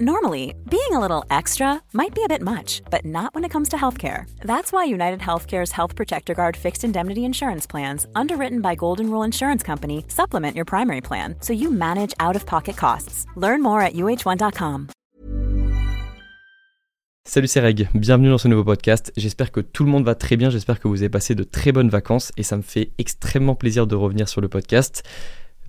Normally, being a little extra might be a bit much, but not when it comes to healthcare. That's why United Healthcare's Health Protector Guard fixed indemnity insurance plans, underwritten by Golden Rule Insurance Company, supplement your primary plan so you manage out of pocket costs. Learn more at uh1.com. Salut, c'est Reg. Bienvenue dans ce nouveau podcast. J'espère que tout le monde va très bien. J'espère que vous avez passé de très bonnes vacances et ça me fait extrêmement plaisir de revenir sur le podcast.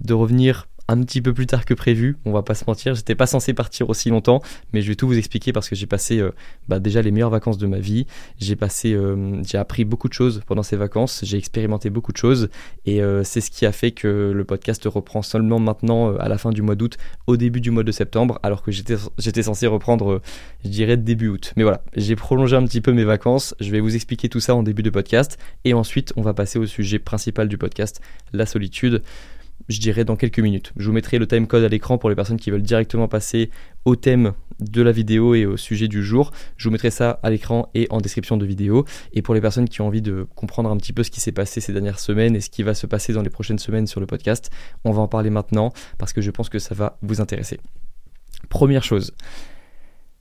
De revenir un petit peu plus tard que prévu, on va pas se mentir, j'étais pas censé partir aussi longtemps, mais je vais tout vous expliquer parce que j'ai passé euh, bah, déjà les meilleures vacances de ma vie, j'ai passé, euh, j'ai appris beaucoup de choses pendant ces vacances, j'ai expérimenté beaucoup de choses. Et euh, c'est ce qui a fait que le podcast reprend seulement maintenant à la fin du mois d'août, au début du mois de septembre, alors que j'étais, j'étais censé reprendre, je dirais début août. Mais voilà, j'ai prolongé un petit peu mes vacances, je vais vous expliquer tout ça en début de podcast. Et ensuite on va passer au sujet principal du podcast, la solitude je dirais dans quelques minutes. Je vous mettrai le timecode à l'écran pour les personnes qui veulent directement passer au thème de la vidéo et au sujet du jour. Je vous mettrai ça à l'écran et en description de vidéo. Et pour les personnes qui ont envie de comprendre un petit peu ce qui s'est passé ces dernières semaines et ce qui va se passer dans les prochaines semaines sur le podcast, on va en parler maintenant parce que je pense que ça va vous intéresser. Première chose,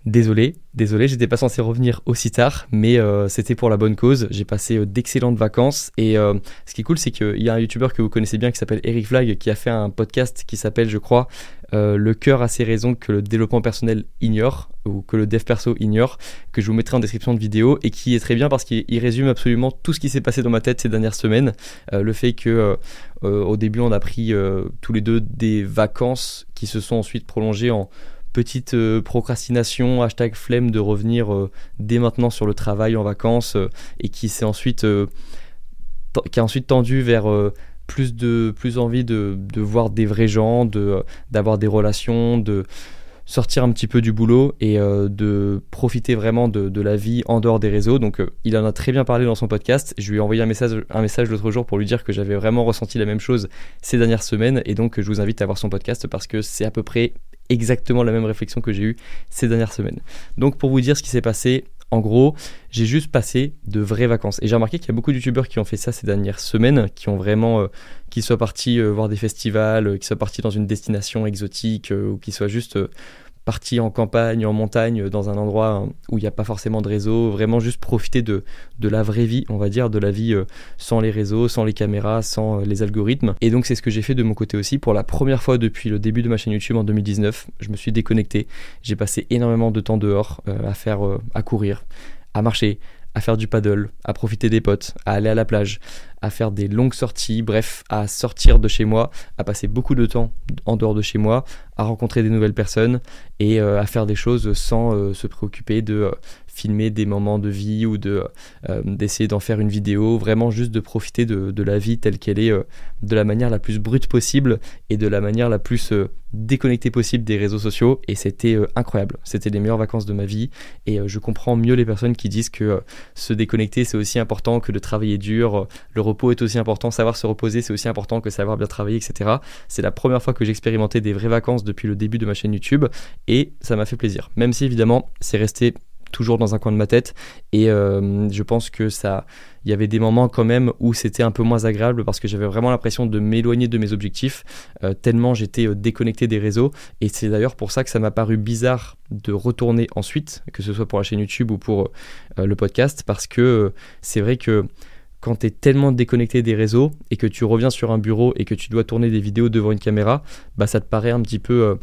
Désolé, désolé, j'étais pas censé revenir aussi tard, mais euh, c'était pour la bonne cause. J'ai passé euh, d'excellentes vacances et euh, ce qui est cool, c'est qu'il y a un youtubeur que vous connaissez bien qui s'appelle Eric Flag qui a fait un podcast qui s'appelle, je crois, Le cœur a ses raisons que le développement personnel ignore ou que le dev perso ignore, que je vous mettrai en description de vidéo et qui est très bien parce qu'il résume absolument tout ce qui s'est passé dans ma tête ces dernières semaines. le fait que au début on a pris tous les deux des vacances qui se sont ensuite prolongées en petite euh, procrastination, hashtag flemme de revenir euh, dès maintenant sur le travail en vacances euh, et qui s'est ensuite, ensuite tendu vers plus de plus envie de, de, voir des vrais gens, de d'avoir des relations, de sortir un petit peu du boulot et de profiter vraiment de, de, la vie en dehors des réseaux. Donc il en a très bien parlé dans son podcast. Je lui ai envoyé un message, un message l'autre jour pour lui dire que j'avais vraiment ressenti la même chose ces dernières semaines et donc je vous invite à voir son podcast parce que c'est à peu près exactement la même réflexion que j'ai eue ces dernières semaines. Donc pour vous dire ce qui s'est passé, en gros, j'ai juste passé de vraies vacances. Et j'ai remarqué qu'il y a beaucoup de youtubeurs qui ont fait ça ces dernières semaines, qui ont vraiment, euh, qui soient partis euh, voir des festivals, euh, qui soient partis dans une destination exotique, ou qui soient juste parti en campagne, en montagne, dans un endroit où il n'y a pas forcément de réseau, vraiment juste profiter de, de la vraie vie, on va dire, de la vie euh, sans les réseaux, sans les caméras, sans euh, les algorithmes. Et donc c'est ce que j'ai fait de mon côté aussi. Pour la première fois depuis le début de ma chaîne YouTube en 2019, je me suis déconnecté. J'ai passé énormément de temps dehors euh, à faire, à courir, à marcher, à faire du paddle, à profiter des potes, à aller à la plage, à faire des longues sorties, bref, à sortir de chez moi, à passer beaucoup de temps en dehors de chez moi, à rencontrer des nouvelles personnes et euh, à faire des choses sans euh, se préoccuper de euh, filmer des moments de vie ou de d'essayer d'en faire une vidéo, vraiment juste de profiter de, de la vie telle qu'elle est de la manière la plus brute possible et de la manière la plus déconnectée possible des réseaux sociaux et c'était incroyable. C'était les meilleures vacances de ma vie et je comprends mieux les personnes qui disent que se déconnecter c'est aussi important que de travailler dur, le repos est aussi important, savoir se reposer c'est aussi important que savoir bien travailler, etc. C'est la première fois que j'expérimentais des vraies vacances depuis le début de ma chaîne YouTube et ça m'a fait plaisir. Même si évidemment c'est resté toujours dans un coin de ma tête. Et euh, je pense que ça il y avait des moments quand même où c'était un peu moins agréable parce que j'avais vraiment l'impression de m'éloigner de mes objectifs euh, tellement j'étais euh, déconnecté des réseaux. Et c'est d'ailleurs pour ça que ça m'a paru bizarre de retourner ensuite que ce soit pour la chaîne YouTube ou pour le podcast. Parce que c'est vrai que quand tu es tellement déconnecté des réseaux et que tu reviens sur un bureau et que tu dois tourner des vidéos devant une caméra, bah ça te paraît un petit peu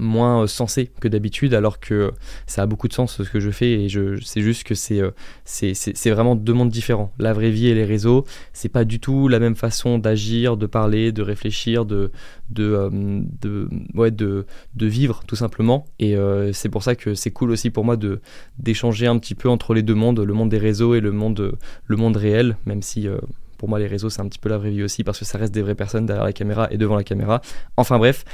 moins euh, sensé que d'habitude alors que ça a beaucoup de sens ce que je fais et je c'est juste que c'est euh, c'est vraiment deux mondes différents. La vraie vie et les réseaux c'est pas du tout la même façon d'agir de parler de réfléchir de de euh, de ouais de, de vivre tout simplement. Et c'est pour ça que c'est cool aussi pour moi de d'échanger un petit peu entre les deux mondes le monde des réseaux et le monde le monde réel même si pour moi les réseaux c'est un petit peu la vraie vie aussi parce que ça reste des vraies personnes derrière la caméra et devant la caméra. Enfin bref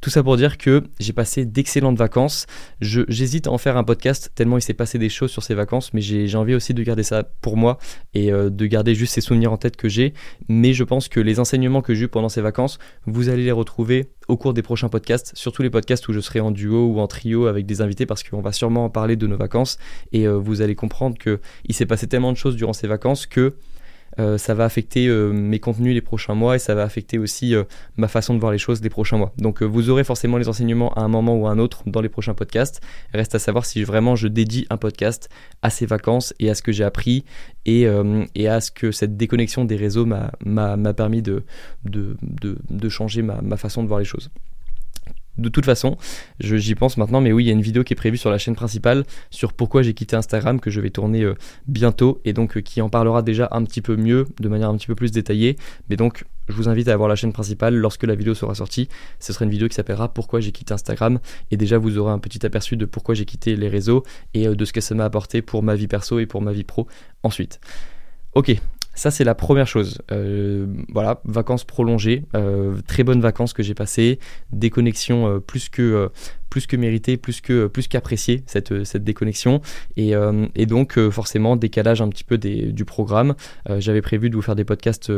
tout ça pour dire que j'ai passé d'excellentes vacances. J'hésite à en faire un podcast tellement il s'est passé des choses sur ces vacances, mais j'ai envie aussi de garder ça pour moi et euh, de garder juste ces souvenirs en tête que j'ai. Mais je pense que les enseignements que j'ai eu pendant ces vacances, vous allez les retrouver au cours des prochains podcasts, surtout les podcasts où je serai en duo ou en trio avec des invités parce qu'on va sûrement en parler de nos vacances et euh, vous allez comprendre qu'il s'est passé tellement de choses durant ces vacances que euh, ça va affecter euh, mes contenus les prochains mois et ça va affecter aussi ma façon de voir les choses les prochains mois. Donc vous aurez forcément les enseignements à un moment ou à un autre dans les prochains podcasts. Reste à savoir si vraiment je dédie un podcast à ces vacances et à ce que j'ai appris et, à ce que cette déconnexion des réseaux m'a permis de, changer ma façon de voir les choses de toute façon, j'y pense maintenant, mais oui, il y a une vidéo qui est prévue sur la chaîne principale sur pourquoi j'ai quitté Instagram que je vais tourner euh, bientôt et donc euh, qui en parlera déjà un petit peu mieux, de manière un petit peu plus détaillée. Mais donc, je vous invite à voir la chaîne principale lorsque la vidéo sera sortie. Ce sera une vidéo qui s'appellera Pourquoi j'ai quitté Instagram et déjà vous aurez un petit aperçu de pourquoi j'ai quitté les réseaux et euh, de ce que ça m'a apporté pour ma vie perso et pour ma vie pro ensuite. Ok, ça, c'est la première chose. Euh, voilà, vacances prolongées, euh, très bonnes vacances que j'ai passées, déconnexion euh, plus que plus méritée, plus que qu'appréciée cette, déconnexion et, donc forcément décalage un petit peu du programme. j'avais prévu de vous faire des podcasts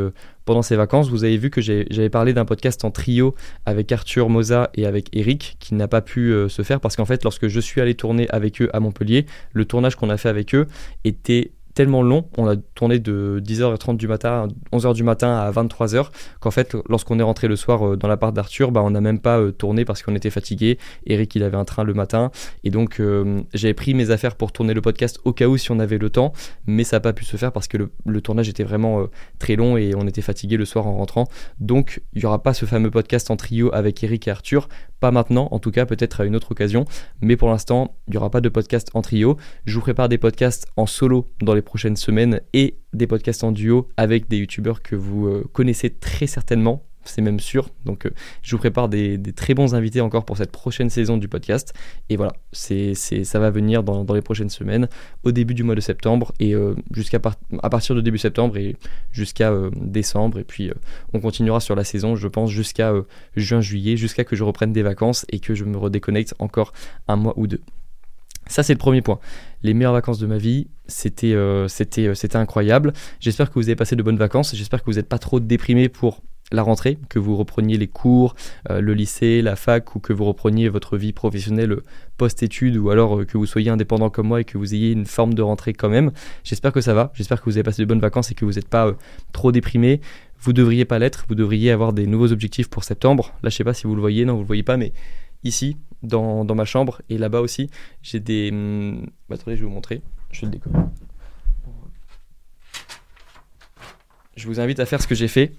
pendant ces vacances. Vous avez vu que j'avais parlé d'un podcast en trio avec Arthur Moza et avec Eric qui n'a pas pu se faire parce qu'en fait lorsque je suis allé tourner avec eux à Montpellier, le tournage qu'on a fait avec eux était tellement long, on a tourné de 10h30 du matin, 11h du matin à 23h, qu'en fait, lorsqu'on est rentré le soir euh, dans la part d'Arthur, bah, on n'a même pas euh, tourné parce qu'on était fatigué. Eric, il avait un train le matin. Et donc, euh, j'avais pris mes affaires pour tourner le podcast au cas où si on avait le temps, mais ça n'a pas pu se faire parce que le, tournage était vraiment très long et on était fatigué le soir en rentrant. Donc, il n'y aura pas ce fameux podcast en trio avec Eric et Arthur. Pas maintenant, en tout cas, peut-être à une autre occasion. Mais pour l'instant, il n'y aura pas de podcast en trio. Je vous prépare des podcasts en solo dans les prochaines semaines et des podcasts en duo avec des youtubeurs que vous euh, connaissez très certainement c'est même sûr. Donc, euh, je vous prépare des, très bons invités encore pour cette prochaine saison du podcast. Et voilà, ça va venir dans, les prochaines semaines, au début du mois de septembre et euh, jusqu'à à partir de début septembre et jusqu'à décembre. Et puis, on continuera sur la saison, je pense, jusqu'à juin-juillet, jusqu'à que je reprenne des vacances et que je me redéconnecte encore un mois ou deux. Ça, c'est le premier point. Les meilleures vacances de ma vie, c'était euh, euh, c'était incroyable. J'espère que vous avez passé de bonnes vacances. J'espère que vous n'êtes pas trop déprimé pour la rentrée, que vous repreniez les cours, euh, le lycée, la fac, ou que vous repreniez votre vie professionnelle post-études, ou alors que vous soyez indépendant comme moi et que vous ayez une forme de rentrée quand même. J'espère que ça va. J'espère que vous avez passé de bonnes vacances et que vous n'êtes pas trop déprimé. Vous devriez pas l'être. Vous devriez avoir des nouveaux objectifs pour septembre. Là, je sais pas si vous le voyez. Non, vous le voyez pas, mais ici, dans, ma chambre et là-bas aussi, j'ai des. Hum, bah, attendez, je vais vous montrer. Je vais. Je vous invite à faire ce que j'ai fait.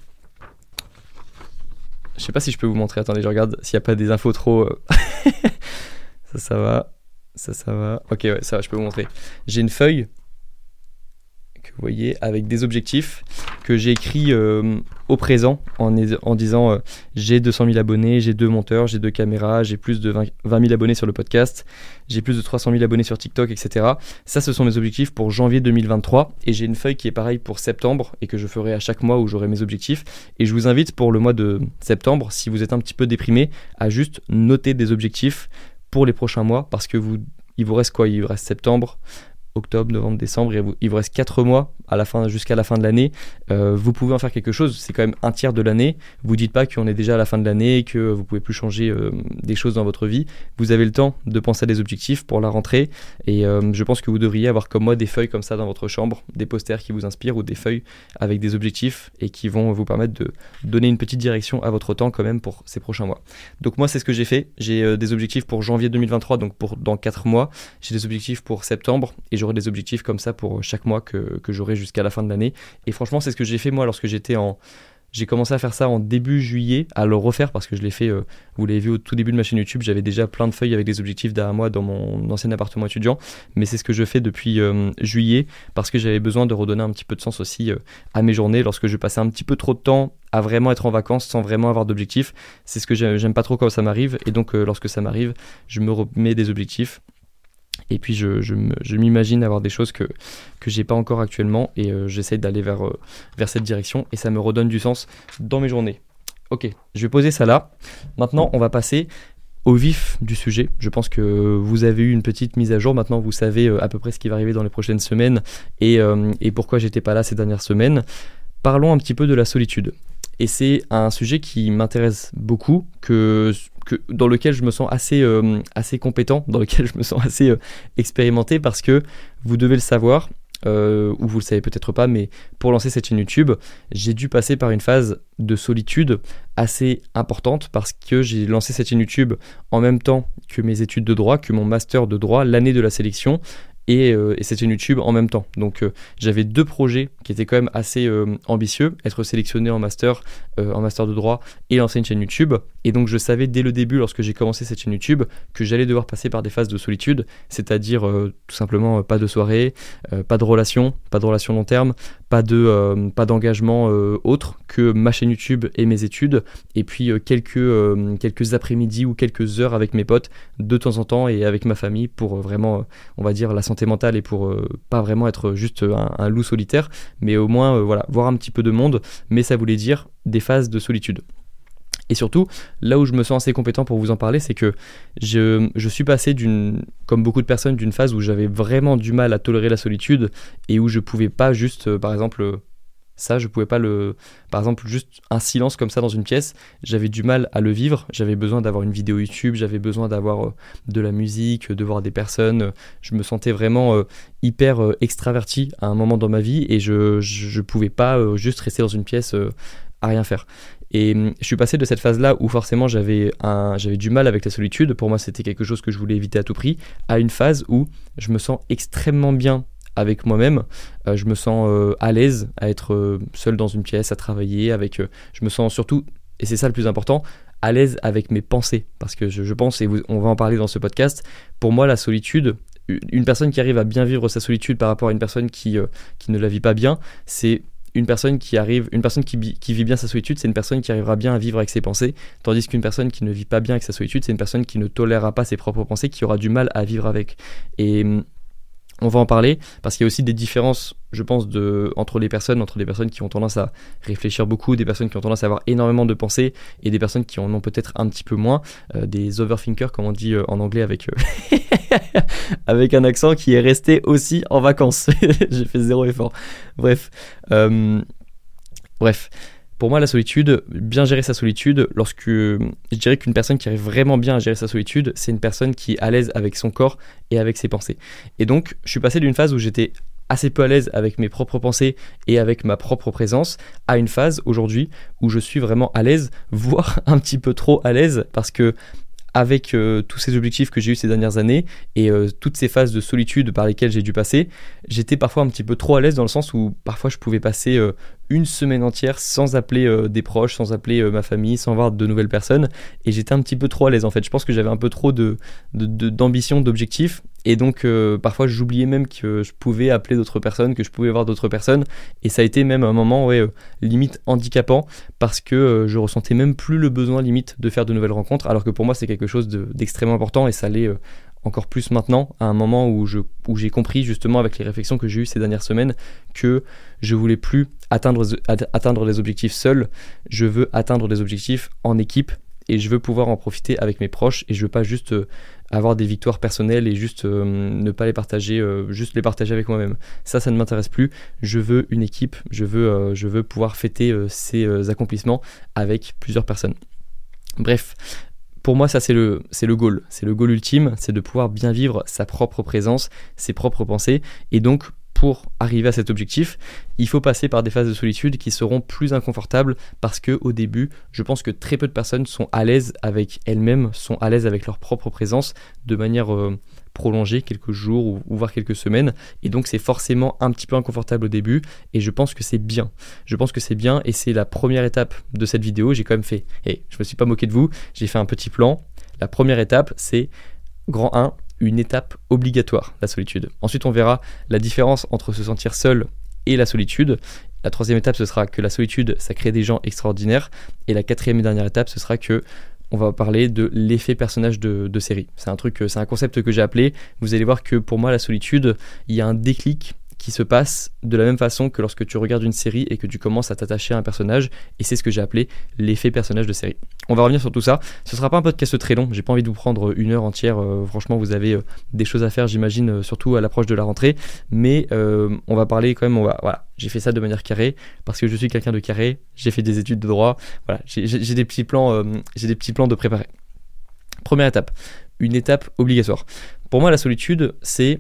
Je sais pas si je peux vous montrer. Attendez, je regarde s'il n'y a pas des infos trop. Euh, ça, ça va. Ça, ça va. Ok, ouais, ça va, je peux vous montrer. J'ai une feuille vous voyez, avec des objectifs que j'ai écrits euh, au présent en, disant euh, j'ai 200 000 abonnés, j'ai deux monteurs, j'ai deux caméras, j'ai plus de 20, 000 abonnés sur le podcast, j'ai plus de 300 000 abonnés sur TikTok, etc. Ça, ce sont mes objectifs pour janvier 2023 et j'ai une feuille qui est pareille pour septembre et que je ferai à chaque mois où j'aurai mes objectifs. Et je vous invite pour le mois de septembre, si vous êtes un petit peu déprimé, à juste noter des objectifs pour les prochains mois parce que vous, il vous reste quoi? Il vous reste septembre, octobre, novembre, décembre, il vous reste 4 mois jusqu'à la fin de l'année. Euh, vous pouvez en faire quelque chose, c'est quand même un tiers de l'année. Vous dites pas qu'on est déjà à la fin de l'année, que vous pouvez plus changer euh, des choses dans votre vie. Vous avez le temps de penser à des objectifs pour la rentrée et euh, je pense que vous devriez avoir comme moi des feuilles comme ça dans votre chambre, des posters qui vous inspirent ou des feuilles avec des objectifs et qui vont vous permettre de donner une petite direction à votre temps quand même pour ces prochains mois. Donc moi c'est ce que j'ai fait, j'ai des objectifs pour janvier 2023 donc pour dans 4 mois, j'ai des objectifs pour septembre et j'aurai des objectifs comme ça pour chaque mois que, que j'aurai jusqu'à la fin de l'année. Et franchement, c'est ce que j'ai fait moi lorsque j'étais en. J'ai commencé à faire ça en début juillet, à le refaire parce que je l'ai fait, euh, vous l'avez vu au tout début de ma chaîne YouTube, j'avais déjà plein de feuilles avec des objectifs derrière moi dans mon ancien appartement étudiant, mais c'est ce que je fais depuis euh, juillet parce que j'avais besoin de redonner un petit peu de sens aussi euh, à mes journées lorsque je passais un petit peu trop de temps à vraiment être en vacances sans vraiment avoir d'objectifs. C'est ce que j'aime pas trop quand ça m'arrive et donc lorsque ça m'arrive, je me remets des objectifs et puis je, je, m'imagine avoir des choses que que j'ai pas encore actuellement et euh, j'essaie d'aller vers euh, vers cette direction et ça me redonne du sens dans mes journées. Ok, je vais poser ça là. Maintenant, on va passer au vif du sujet. Je pense que vous avez eu une petite mise à jour. Maintenant, vous savez euh, à peu près ce qui va arriver dans les prochaines semaines et, et pourquoi j'étais pas là ces dernières semaines. Parlons un petit peu de la solitude. Et c'est un sujet qui m'intéresse beaucoup, dans lequel je me sens assez, euh, assez compétent, dans lequel je me sens assez euh, expérimenté, parce que vous devez le savoir, euh, ou vous le savez peut-être pas, mais pour lancer cette chaîne YouTube, j'ai dû passer par une phase de solitude assez importante parce que j'ai lancé cette chaîne YouTube en même temps que mes études de droit, que mon master de droit, l'année de la sélection, euh, et, c'était YouTube en même temps. Donc euh, j'avais deux projets qui étaient quand même assez euh, ambitieux, être sélectionné en master, en master de droit et lancer une chaîne YouTube. Et donc je savais dès le début, lorsque j'ai commencé cette chaîne YouTube, que j'allais devoir passer par des phases de solitude, c'est-à-dire tout simplement pas de soirée, pas de relation, pas de relation long terme, pas de pas d'engagement autre que ma chaîne YouTube et mes études, et puis quelques quelques après-midi ou quelques heures avec mes potes de temps en temps et avec ma famille pour vraiment, on va dire la santé mentale et pour euh, pas vraiment être juste un, loup solitaire, mais au moins euh, voilà, voir un petit peu de monde, mais ça voulait dire des phases de solitude. Et surtout, là où je me sens assez compétent pour vous en parler, c'est que je, suis passé d'une, comme beaucoup de personnes, d'une phase où j'avais vraiment du mal à tolérer la solitude et où je pouvais pas juste, euh, par exemple, ça, je pouvais pas le. Par exemple, juste un silence comme ça dans une pièce, j'avais du mal à le vivre. J'avais besoin d'avoir une vidéo YouTube, j'avais besoin d'avoir euh, de la musique, de voir des personnes. Je me sentais vraiment euh, hyper euh, extraverti à un moment dans ma vie et je, je, pouvais pas juste rester dans une pièce à rien faire. Et hum, je suis passé de cette phase-là où forcément j'avais j'avais du mal avec la solitude, pour moi c'était quelque chose que je voulais éviter à tout prix, à une phase où je me sens extrêmement bien avec moi-même. Euh, je me sens euh, à l'aise à être euh, seul dans une pièce, à travailler. Avec, je me sens surtout, et c'est ça le plus important, à l'aise avec mes pensées. Parce que je, pense, et on va en parler dans ce podcast, pour moi la solitude, une personne qui arrive à bien vivre sa solitude par rapport à une personne qui, qui ne la vit pas bien, c'est une personne qui arrive, une personne qui, qui, vit bien sa solitude, c'est une personne qui arrivera bien à vivre avec ses pensées, tandis qu'une personne qui ne vit pas bien avec sa solitude, c'est une personne qui ne tolérera pas ses propres pensées, qui aura du mal à vivre avec. Et hum, on va en parler parce qu'il y a aussi des différences, je pense, de, entre les personnes, entre des personnes qui ont tendance à réfléchir beaucoup, des personnes qui ont tendance à avoir énormément de pensées et des personnes qui en ont peut-être un petit peu moins, euh, des overthinkers comme on dit euh, en anglais avec, euh, avec un accent qui est resté aussi en vacances. J'ai fait zéro effort. Bref. bref. Pour moi, la solitude, bien gérer sa solitude, lorsque je dirais qu'une personne qui arrive vraiment bien à gérer sa solitude, c'est une personne qui est à l'aise avec son corps et avec ses pensées. Et donc, je suis passé d'une phase où j'étais assez peu à l'aise avec mes propres pensées et avec ma propre présence à une phase aujourd'hui où je suis vraiment à l'aise, voire un petit peu trop à l'aise parce que avec euh, tous ces objectifs que j'ai eu ces dernières années et euh, toutes ces phases de solitude par lesquelles j'ai dû passer, j'étais parfois un petit peu trop à l'aise dans le sens où parfois je pouvais passer euh, une semaine entière sans appeler des proches, sans appeler ma famille, sans voir de nouvelles personnes. Et j'étais un petit peu trop à l'aise en fait. Je pense que j'avais un peu trop de, d'ambition, d'objectifs et donc parfois j'oubliais même que je pouvais appeler d'autres personnes, que je pouvais voir d'autres personnes. Et ça a été même un moment limite handicapant parce que je ressentais même plus le besoin limite de faire de nouvelles rencontres. Alors que pour moi c'est quelque chose d'extrêmement important et ça l'est euh, encore plus maintenant, à un moment où j'ai compris justement avec les réflexions que j'ai eues ces dernières semaines que je voulais plus atteindre, les objectifs seul, je veux atteindre des objectifs en équipe et je veux pouvoir en profiter avec mes proches et je veux pas juste euh, avoir des victoires personnelles et juste euh, ne pas les partager, juste les partager avec moi-même. Ça, ça ne m'intéresse plus. Je veux une équipe, je veux pouvoir fêter ces accomplissements avec plusieurs personnes. Bref, pour moi, ça c'est le, c'est le goal. C'est le goal ultime, c'est de pouvoir bien vivre sa propre présence, ses propres pensées. Et donc, pour arriver à cet objectif, il faut passer par des phases de solitude qui seront plus inconfortables parce que au début, je pense que très peu de personnes sont à l'aise avec elles-mêmes, sont à l'aise avec leur propre présence de manière euh, prolonger quelques jours ou, voire quelques semaines. Et donc c'est forcément un petit peu inconfortable au début. Et je pense que c'est bien. Je pense que c'est bien et c'est la première étape de cette vidéo. J'ai quand même fait, et je me suis pas moqué de vous, j'ai fait un petit plan. La première étape, c'est grand 1, une étape obligatoire, la solitude. Ensuite, on verra la différence entre se sentir seul et la solitude. La troisième étape, ce sera que la solitude, ça crée des gens extraordinaires. Et la quatrième et dernière étape, ce sera que on va parler de l'effet personnage de, série. C'est un truc, c'est un concept que j'ai appelé. Vous allez voir que pour moi, la solitude, il y a un déclic qui se passe de la même façon que lorsque tu regardes une série et que tu commences à t'attacher à un personnage, et c'est ce que j'ai appelé l'effet personnage de série. On va revenir sur tout ça. Ce sera pas un podcast très long, j'ai pas envie de vous prendre une heure entière. Euh, franchement, vous avez euh, des choses à faire, j'imagine, euh, surtout à l'approche de la rentrée. Mais on va parler quand même. On va, voilà, j'ai fait ça de manière carrée parce que je suis quelqu'un de carré. J'ai fait des études de droit. Voilà, j'ai des petits plans, j'ai des petits plans de préparer. Première étape, une étape obligatoire. Pour moi, la solitude, c'est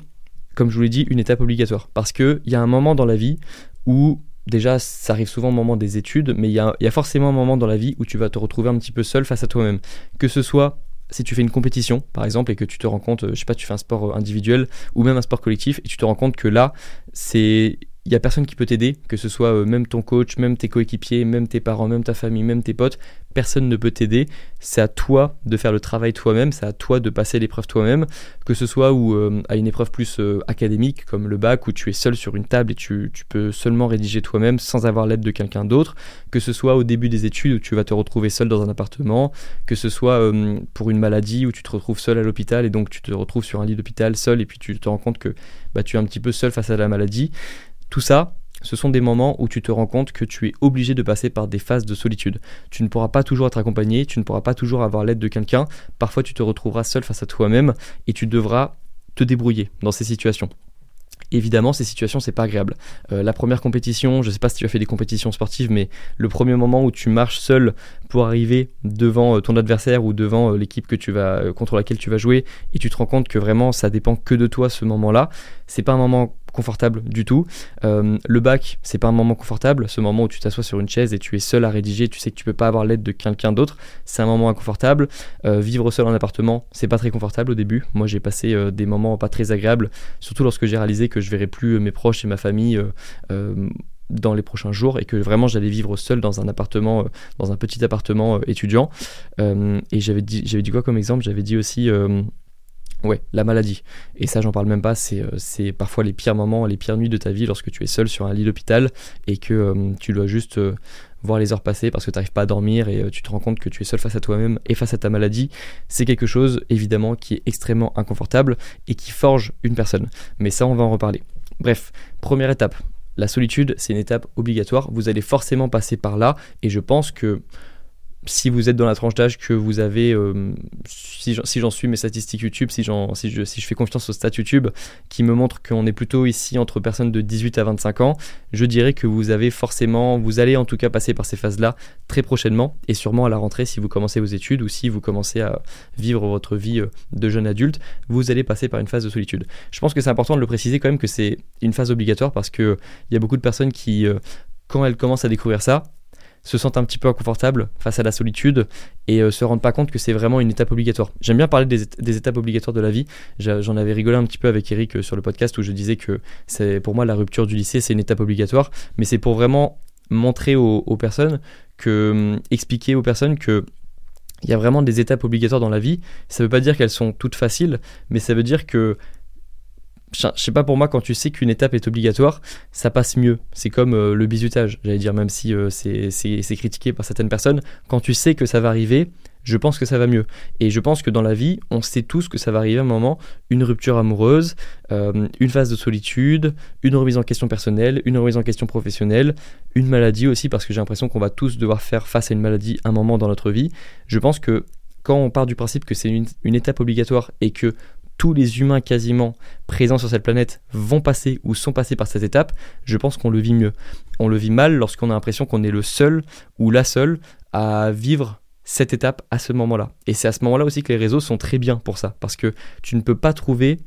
comme je vous l'ai dit, une étape obligatoire. Parce qu'il y a un moment dans la vie où déjà, ça arrive souvent au moment des études, mais il y a, y a, forcément un moment dans la vie où tu vas te retrouver un petit peu seul face à toi-même. Que ce soit si tu fais une compétition, par exemple, et que tu te rends compte, je sais pas, tu fais un sport individuel ou même un sport collectif, et tu te rends compte que là, c'est il n'y a personne qui peut t'aider, que ce soit euh, même ton coach, même tes coéquipiers, même tes parents, même ta famille, même tes potes, personne ne peut t'aider. C'est à toi de faire le travail toi-même, c'est à toi de passer l'épreuve toi-même, que ce soit euh, à une épreuve plus euh, académique comme le bac où tu es seul sur une table et tu, peux seulement rédiger toi-même sans avoir l'aide de quelqu'un d'autre, que ce soit au début des études où tu vas te retrouver seul dans un appartement, que ce soit pour une maladie où tu te retrouves seul à l'hôpital et donc tu te retrouves sur un lit d'hôpital seul et puis tu te rends compte que bah, tu es un petit peu seul face à la maladie. Tout ça, ce sont des moments où tu te rends compte que tu es obligé de passer par des phases de solitude. Tu ne pourras pas toujours être accompagné, tu ne pourras pas toujours avoir l'aide de quelqu'un. Parfois, tu te retrouveras seul face à toi-même et tu devras te débrouiller dans ces situations. Évidemment, ces situations, c'est pas agréable. Euh, la première compétition, je sais pas si tu as fait des compétitions sportives, mais le premier moment où tu marches seul pour arriver devant euh, ton adversaire ou devant euh, l'équipe que tu vas contre laquelle tu vas jouer, et tu te rends compte que vraiment ça dépend que de toi ce moment-là, c'est pas un moment confortable du tout. Euh, le bac, c'est pas un moment confortable. Ce moment où tu t'assois sur une chaise et tu es seul à rédiger, tu sais que tu peux pas avoir l'aide de quelqu'un d'autre, c'est un moment inconfortable. Euh, vivre seul en appartement, c'est pas très confortable au début. Moi, j'ai passé euh, des moments pas très agréables, surtout lorsque j'ai réalisé que je verrais plus mes proches et ma famille dans les prochains jours et que vraiment j'allais vivre seul dans un appartement, dans un petit appartement étudiant. et j'avais dit, j'avais dit quoi comme exemple? J'avais dit aussi Ouais, la maladie. Et ça, j'en parle même pas. C'est, euh, parfois les pires moments, les pires nuits de ta vie lorsque tu es seul sur un lit d'hôpital et que euh, tu dois juste euh, voir les heures passer parce que tu n'arrives pas à dormir et tu te rends compte que tu es seul face à toi-même et face à ta maladie. C'est quelque chose, évidemment, qui est extrêmement inconfortable et qui forge une personne. Mais ça, on va en reparler. Bref, première étape. La solitude, c'est une étape obligatoire. Vous allez forcément passer par là et je pense que si vous êtes dans la tranche d'âge que vous avez, euh, si j'en suis mes statistiques YouTube, si, je, fais confiance au stats YouTube qui me montre qu'on est plutôt ici entre personnes de 18 à 25 ans, je dirais que vous avez forcément, vous allez en tout cas passer par ces phases-là très prochainement et sûrement à la rentrée si vous commencez vos études ou si vous commencez à vivre votre vie euh, de jeune adulte, vous allez passer par une phase de solitude. Je pense que c'est important de le préciser quand même que c'est une phase obligatoire parce qu'il y a beaucoup de personnes qui, euh, quand elles commencent à découvrir ça, se sentent un petit peu inconfortables face à la solitude et euh, se rendent pas compte que c'est vraiment une étape obligatoire. J'aime bien parler des, étapes obligatoires de la vie. J'en avais rigolé un petit peu avec Eric euh, sur le podcast où je disais que c'est pour moi la rupture du lycée c'est une étape obligatoire, mais c'est pour vraiment montrer aux, personnes que hum, expliquer aux personnes que il y a vraiment des étapes obligatoires dans la vie. Ça ne veut pas dire qu'elles sont toutes faciles, mais ça veut dire que je sais pas pour moi quand tu sais qu'une étape est obligatoire ça passe mieux. C'est comme euh, le bizutage j'allais dire même si euh, c'est critiqué par certaines personnes. Quand tu sais que ça va arriver je pense que ça va mieux. Et je pense que dans la vie on sait tous que ça va arriver à un moment une rupture amoureuse euh, une phase de solitude une remise en question personnelle une remise en question professionnelle une maladie aussi parce que j'ai l'impression qu'on va tous devoir faire face à une maladie un moment dans notre vie. Je pense que quand on part du principe que c'est une étape obligatoire et que tous les humains quasiment présents sur cette planète vont passer ou sont passés par cette étape, je pense qu'on le vit mieux. On le vit mal lorsqu'on a l'impression qu'on est le seul ou la seule à vivre cette étape à ce moment-là. Et c'est à ce moment-là aussi que les réseaux sont très bien pour ça, parce que tu ne peux pas trouver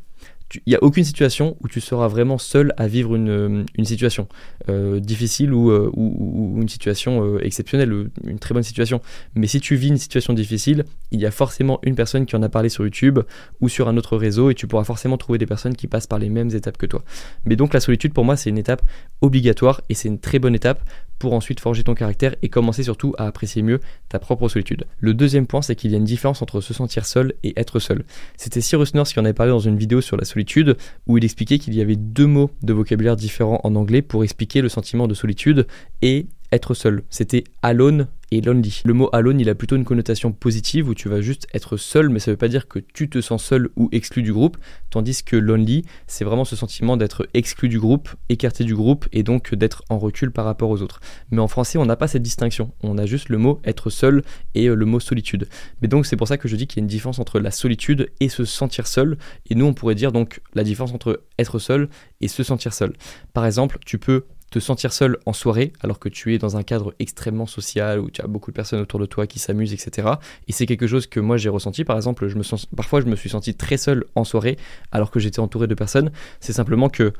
il n'y a aucune situation où tu seras vraiment seul à vivre une, euh, situation euh, difficile euh, ou, ou, une situation exceptionnelle, une très bonne situation. Mais si tu vis une situation difficile, il y a forcément une personne qui en a parlé sur YouTube ou sur un autre réseau et tu pourras forcément trouver des personnes qui passent par les mêmes étapes que toi. Mais donc la solitude pour moi c'est une étape obligatoire et c'est une très bonne étape pour ensuite forger ton caractère et commencer surtout à apprécier mieux ta propre solitude. Le deuxième point, c'est qu'il y a une différence entre se sentir seul et être seul. C'était Cyrus North qui en avait parlé dans une vidéo sur la solitude où il expliquait qu'il y avait deux mots de vocabulaire différents en anglais pour expliquer le sentiment de solitude et être seul. C'était alone et lonely. Le mot alone, il a plutôt une connotation positive où tu vas juste être seul, mais ça ne veut pas dire que tu te sens seul ou exclu du groupe, tandis que lonely, c'est vraiment ce sentiment d'être exclu du groupe, écarté du groupe et donc d'être en recul par rapport aux autres. Mais en français, on n'a pas cette distinction. On a juste le mot être seul et le mot solitude. Mais donc c'est pour ça que je dis qu'il y a une différence entre la solitude et se sentir seul. Et nous, on pourrait dire donc la différence entre être seul et se sentir seul. Par exemple, tu peux sentir seul en soirée alors que tu es dans un cadre extrêmement social où tu as beaucoup de personnes autour de toi qui s'amusent, etc. Et c'est quelque chose que moi j'ai ressenti. Par exemple, je me sens, parfois je me suis senti très seul en soirée alors que j'étais entouré de personnes. C'est simplement que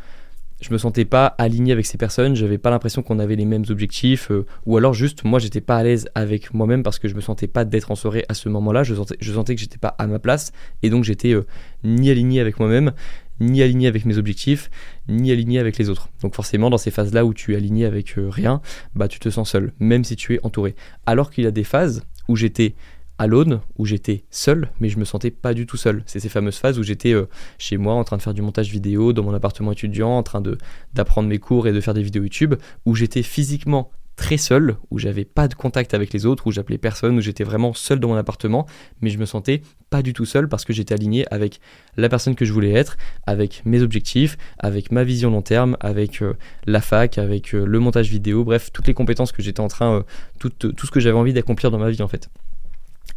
je me sentais pas aligné avec ces personnes, j'avais pas l'impression qu'on avait les mêmes objectifs, euh, ou alors juste moi j'étais pas à l'aise avec moi-même parce que je me sentais pas d'être en soirée à ce moment-là, je sentais, je sentais que j'étais pas à ma place, et donc j'étais euh, ni aligné avec moi-même, ni aligné avec mes objectifs, ni aligné avec les autres. Donc forcément dans ces phases-là où tu es aligné avec euh, rien, bah tu te sens seul, même si tu es entouré. Alors qu'il y a des phases où j'étais à l'aune où j'étais seul, mais je me sentais pas du tout seul. C'est ces fameuses phases où j'étais euh, chez moi en train de faire du montage vidéo, dans mon appartement étudiant, en train d'apprendre mes cours et de faire des vidéos YouTube, où j'étais physiquement très seul, où j'avais pas de contact avec les autres, où j'appelais personne, où j'étais vraiment seul dans mon appartement, mais je me sentais pas du tout seul parce que j'étais aligné avec la personne que je voulais être, avec mes objectifs, avec ma vision long terme, avec euh, la fac, avec euh, le montage vidéo, bref, toutes les compétences que j'étais en train, tout, tout ce que j'avais envie d'accomplir dans ma vie en fait.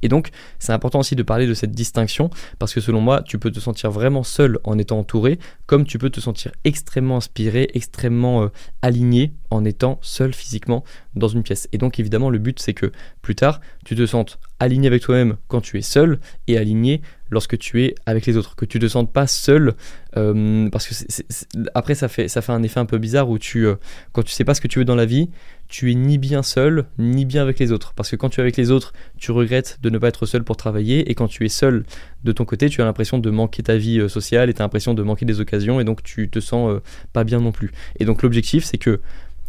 Et donc, c'est important aussi de parler de cette distinction parce que selon moi, tu peux te sentir vraiment seul en étant entouré, comme tu peux te sentir extrêmement inspiré, extrêmement euh, aligné en étant seul physiquement dans une pièce. Et donc, évidemment, le but, c'est que plus tard, tu te sentes aligné avec toi-même quand tu es seul et aligné lorsque tu es avec les autres, que tu ne te sentes pas seul, euh, parce que après ça fait, ça fait un effet un peu bizarre où tu, euh, quand tu sais pas ce que tu veux dans la vie, tu es ni bien seul, ni bien avec les autres. Parce que quand tu es avec les autres, tu regrettes de ne pas être seul pour travailler, et quand tu es seul de ton côté, tu as l'impression de manquer ta vie euh, sociale, et tu as l'impression de manquer des occasions, et donc tu te sens pas bien non plus. Et donc l'objectif, c'est que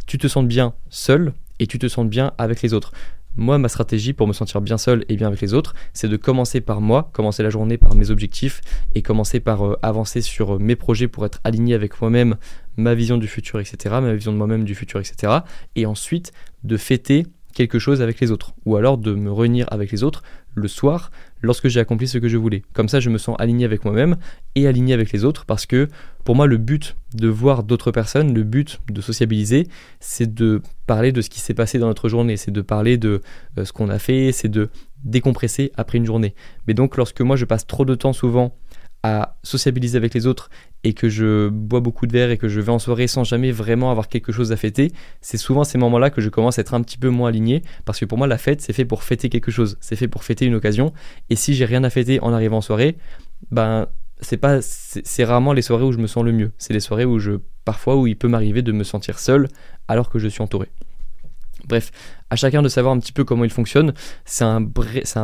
tu te sentes bien seul, et tu te sentes bien avec les autres. Moi, ma stratégie pour me sentir bien seul et bien avec les autres, c'est de commencer par moi, commencer la journée par mes objectifs et commencer par euh, avancer sur euh, mes projets pour être aligné avec moi-même, ma vision du futur, etc., ma vision de moi-même du futur, etc. Et ensuite, de fêter quelque chose avec les autres, ou alors de me réunir avec les autres le soir lorsque j'ai accompli ce que je voulais. Comme ça, je me sens aligné avec moi-même et aligné avec les autres, parce que pour moi, le but de voir d'autres personnes, le but de sociabiliser, c'est de parler de ce qui s'est passé dans notre journée, c'est de parler de euh, ce qu'on a fait, c'est de décompresser après une journée. Mais donc, lorsque moi, je passe trop de temps souvent à sociabiliser avec les autres et que je bois beaucoup de verre et que je vais en soirée sans jamais vraiment avoir quelque chose à fêter, c'est souvent ces moments-là que je commence à être un petit peu moins aligné parce que pour moi la fête c'est fait pour fêter quelque chose, c'est fait pour fêter une occasion. Et si j'ai rien à fêter en arrivant en soirée, ben c'est pas c'est rarement les soirées où je me sens le mieux, c'est les soirées où je parfois où il peut m'arriver de me sentir seul alors que je suis entouré. Bref, à chacun de savoir un petit peu comment il fonctionne. C'est un,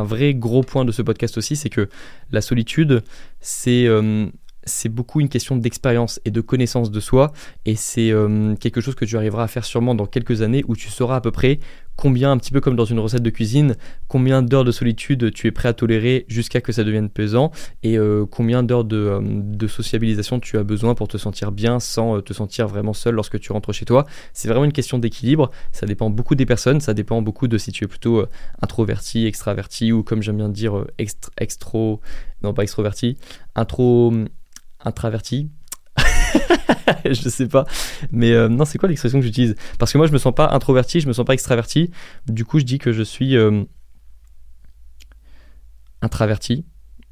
vrai, gros point de ce podcast aussi, c'est que la solitude, c'est euh, c'est beaucoup une question d'expérience et de connaissance de soi. Et c'est euh, quelque chose que tu arriveras à faire sûrement dans quelques années où tu sauras à peu près combien, un petit peu comme dans une recette de cuisine, combien d'heures de solitude tu es prêt à tolérer jusqu'à que ça devienne pesant et euh, combien d'heures de, euh, de, sociabilisation tu as besoin pour te sentir bien sans te sentir vraiment seul lorsque tu rentres chez toi. C'est vraiment une question d'équilibre. Ça dépend beaucoup des personnes, ça dépend beaucoup de si tu es plutôt introverti, extraverti ou comme j'aime bien dire extro, non pas extroverti, intro intraverti. je sais pas. Mais euh, non, c'est quoi l'expression que j'utilise? Parce que moi, je me sens pas introverti, je me sens pas extraverti. Du coup, je dis que je suis euh, intraverti.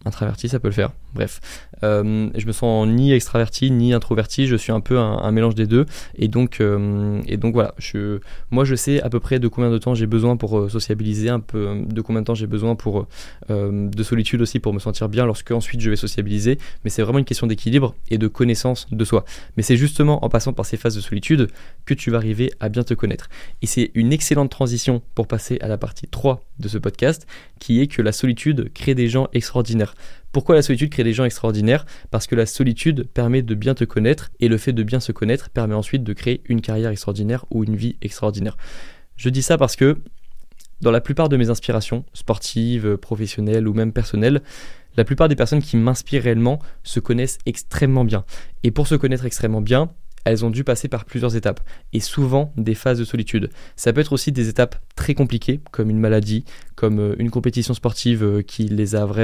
Intraverti, ça peut le faire. Bref, euh, je me sens ni extraverti ni introverti. Je suis un peu un, mélange des deux. Et donc, euh, et donc voilà. Je, moi, je sais à peu près de combien de temps j'ai besoin pour euh, sociabiliser, un peu de combien de temps j'ai besoin pour de solitude aussi pour me sentir bien lorsque ensuite je vais sociabiliser. Mais c'est vraiment une question d'équilibre et de connaissance de soi. Mais c'est justement en passant par ces phases de solitude que tu vas arriver à bien te connaître. Et c'est une excellente transition pour passer à la partie 3 de ce podcast, qui est que la solitude crée des gens extraordinaires. Pourquoi la solitude crée des gens extraordinaires? Parce que la solitude permet de bien te connaître et le fait de bien se connaître permet ensuite de créer une carrière extraordinaire ou une vie extraordinaire. Je dis ça parce que dans la plupart de mes inspirations, sportives, professionnelles ou même personnelles, la plupart des personnes qui m'inspirent réellement se connaissent extrêmement bien. Et pour se connaître extrêmement bien, elles ont dû passer par plusieurs étapes, et souvent des phases de solitude. Ça peut être aussi des étapes très compliquées, comme une maladie, comme euh, une compétition sportive euh, qui les a vraiment...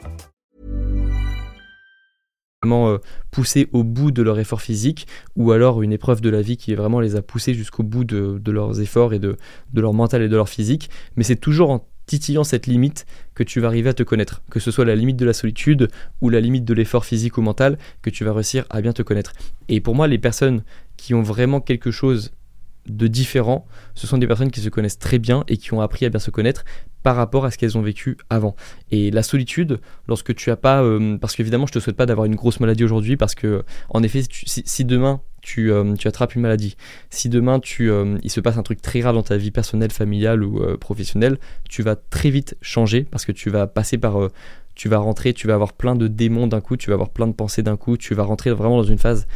Vraiment euh, poussés au bout de leur effort physique, ou alors une épreuve de la vie qui vraiment les a poussés jusqu'au bout de, leurs efforts et de, de leur mental et de leur physique. Mais c'est toujours en titillant cette limite que tu vas arriver à te connaître, que ce soit la limite de la solitude ou la limite de l'effort physique ou mental, que tu vas réussir à bien te connaître. Et pour moi, les personnes qui ont vraiment quelque chose de différent, ce sont des personnes qui se connaissent très bien et qui ont appris à bien se connaître par rapport à ce qu'elles ont vécu avant. Et la solitude, lorsque tu as pas, euh, parce qu'évidemment je te souhaite pas d'avoir une grosse maladie aujourd'hui, parce que en effet, si, demain tu, euh, tu, attrapes une maladie, si demain tu, euh, il se passe un truc très grave dans ta vie personnelle, familiale ou professionnelle, tu vas très vite changer parce que tu vas passer par tu vas rentrer, tu vas avoir plein de démons d'un coup, tu vas avoir plein de pensées d'un coup, tu vas rentrer vraiment dans une phase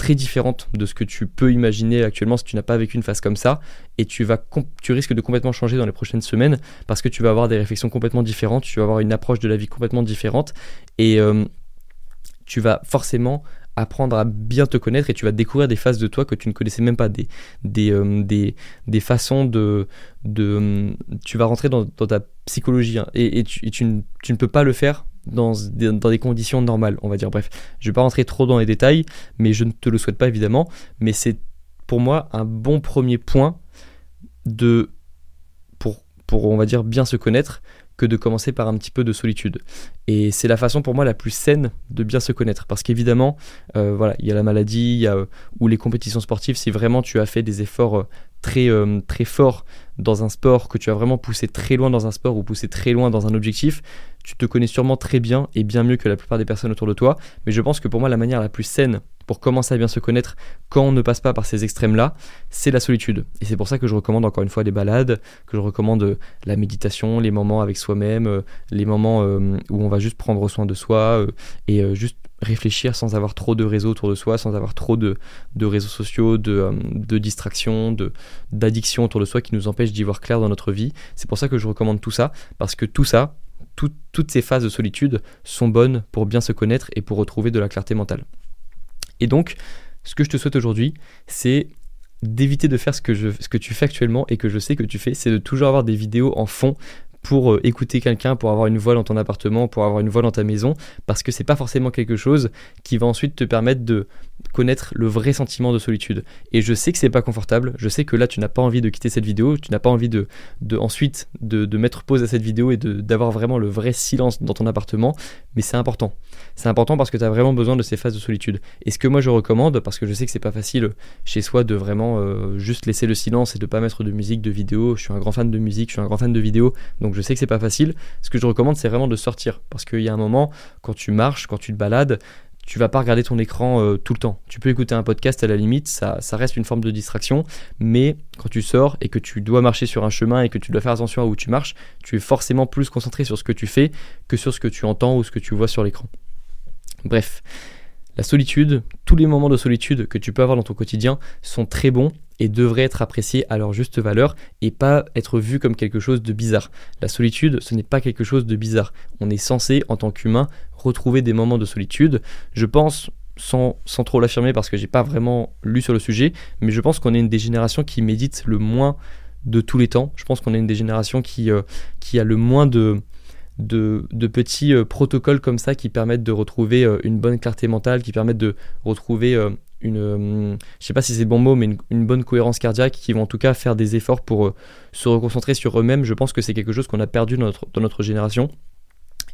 très différente de ce que tu peux imaginer actuellement si tu n'as pas vécu une phase comme ça. Et tu vas tu risques de complètement changer dans les prochaines semaines parce que tu vas avoir des réflexions complètement différentes, tu vas avoir une approche de la vie complètement différente. Et euh, tu vas forcément apprendre à bien te connaître et tu vas découvrir des phases de toi que tu ne connaissais même pas, des, des, euh, des, façons de, de... Tu vas rentrer dans, ta psychologie hein, et, tu, ne peux pas le faire dans, des conditions normales, on va dire. Bref, je ne vais pas rentrer trop dans les détails, mais je ne te le souhaite pas évidemment. Mais c'est pour moi un bon premier point de pour, pour on va dire bien se connaître que de commencer par un petit peu de solitude. Et c'est la façon pour moi la plus saine de bien se connaître. Parce qu'évidemment, euh, voilà, il y a la maladie, il y a, ou les compétitions sportives, si vraiment tu as fait des efforts euh, euh, très forts dans un sport, que tu as vraiment poussé très loin dans un sport ou poussé très loin dans un objectif, tu te connais sûrement très bien et bien mieux que la plupart des personnes autour de toi. Mais je pense que pour moi, la manière la plus saine pour commencer à bien se connaître quand on ne passe pas par ces extrêmes-là, c'est la solitude. Et c'est pour ça que je recommande encore une fois les balades, que je recommande euh, la méditation, les moments avec soi-même, euh, les moments euh, où on va juste prendre soin de soi et juste réfléchir sans avoir trop de réseaux autour de soi, sans avoir trop de, réseaux sociaux, de, distractions, d'addiction autour de soi qui nous empêchent d'y voir clair dans notre vie. C'est pour ça que je recommande tout ça, parce que tout ça, toutes ces phases de solitude sont bonnes pour bien se connaître et pour retrouver de la clarté mentale. Et donc, ce que je te souhaite aujourd'hui, c'est d'éviter de faire ce que, tu fais actuellement et que je sais que tu fais, c'est de toujours avoir des vidéos en fond pour euh, écouter quelqu'un, pour avoir une voix dans ton appartement, pour avoir une voix dans ta maison, parce que c'est pas forcément quelque chose qui va ensuite te permettre de connaître le vrai sentiment de solitude. Et je sais que c'est pas confortable, je sais que là tu n'as pas envie de quitter cette vidéo, tu n'as pas envie de, ensuite de, mettre pause à cette vidéo et d'avoir vraiment le vrai silence dans ton appartement, mais c'est important. C'est important parce que tu as vraiment besoin de ces phases de solitude. Et ce que moi je recommande, parce que je sais que c'est pas facile chez soi de vraiment euh, juste laisser le silence et de pas mettre de musique, de vidéo, je suis un grand fan de musique, je suis un grand fan de vidéo, donc je sais que c'est pas facile. Ce que je recommande c'est vraiment de sortir, parce qu'il y a un moment, quand tu marches, quand tu te balades, tu vas pas regarder ton écran euh, tout le temps. Tu peux écouter un podcast à la limite, ça, ça, reste une forme de distraction, mais quand tu sors et que tu dois marcher sur un chemin et que tu dois faire attention à où tu marches, tu es forcément plus concentré sur ce que tu fais que sur ce que tu entends ou ce que tu vois sur l'écran. Bref, la solitude, tous les moments de solitude que tu peux avoir dans ton quotidien sont très bons et devraient être appréciés à leur juste valeur et pas être vus comme quelque chose de bizarre. La solitude, ce n'est pas quelque chose de bizarre. On est censé, en tant qu'humain, retrouver des moments de solitude. Je pense, sans, trop l'affirmer parce que j'ai pas vraiment lu sur le sujet, mais je pense qu'on est une des générations qui médite le moins de tous les temps. Je pense qu'on est une des générations qui, euh, qui a le moins de, de, petits euh, protocoles comme ça qui permettent de retrouver euh, une bonne clarté mentale, qui permettent de retrouver euh, une, je sais pas si c'est bon mot, mais une, bonne cohérence cardiaque, qui vont en tout cas faire des efforts pour se reconcentrer sur eux-mêmes. Je pense que c'est quelque chose qu'on a perdu dans notre génération.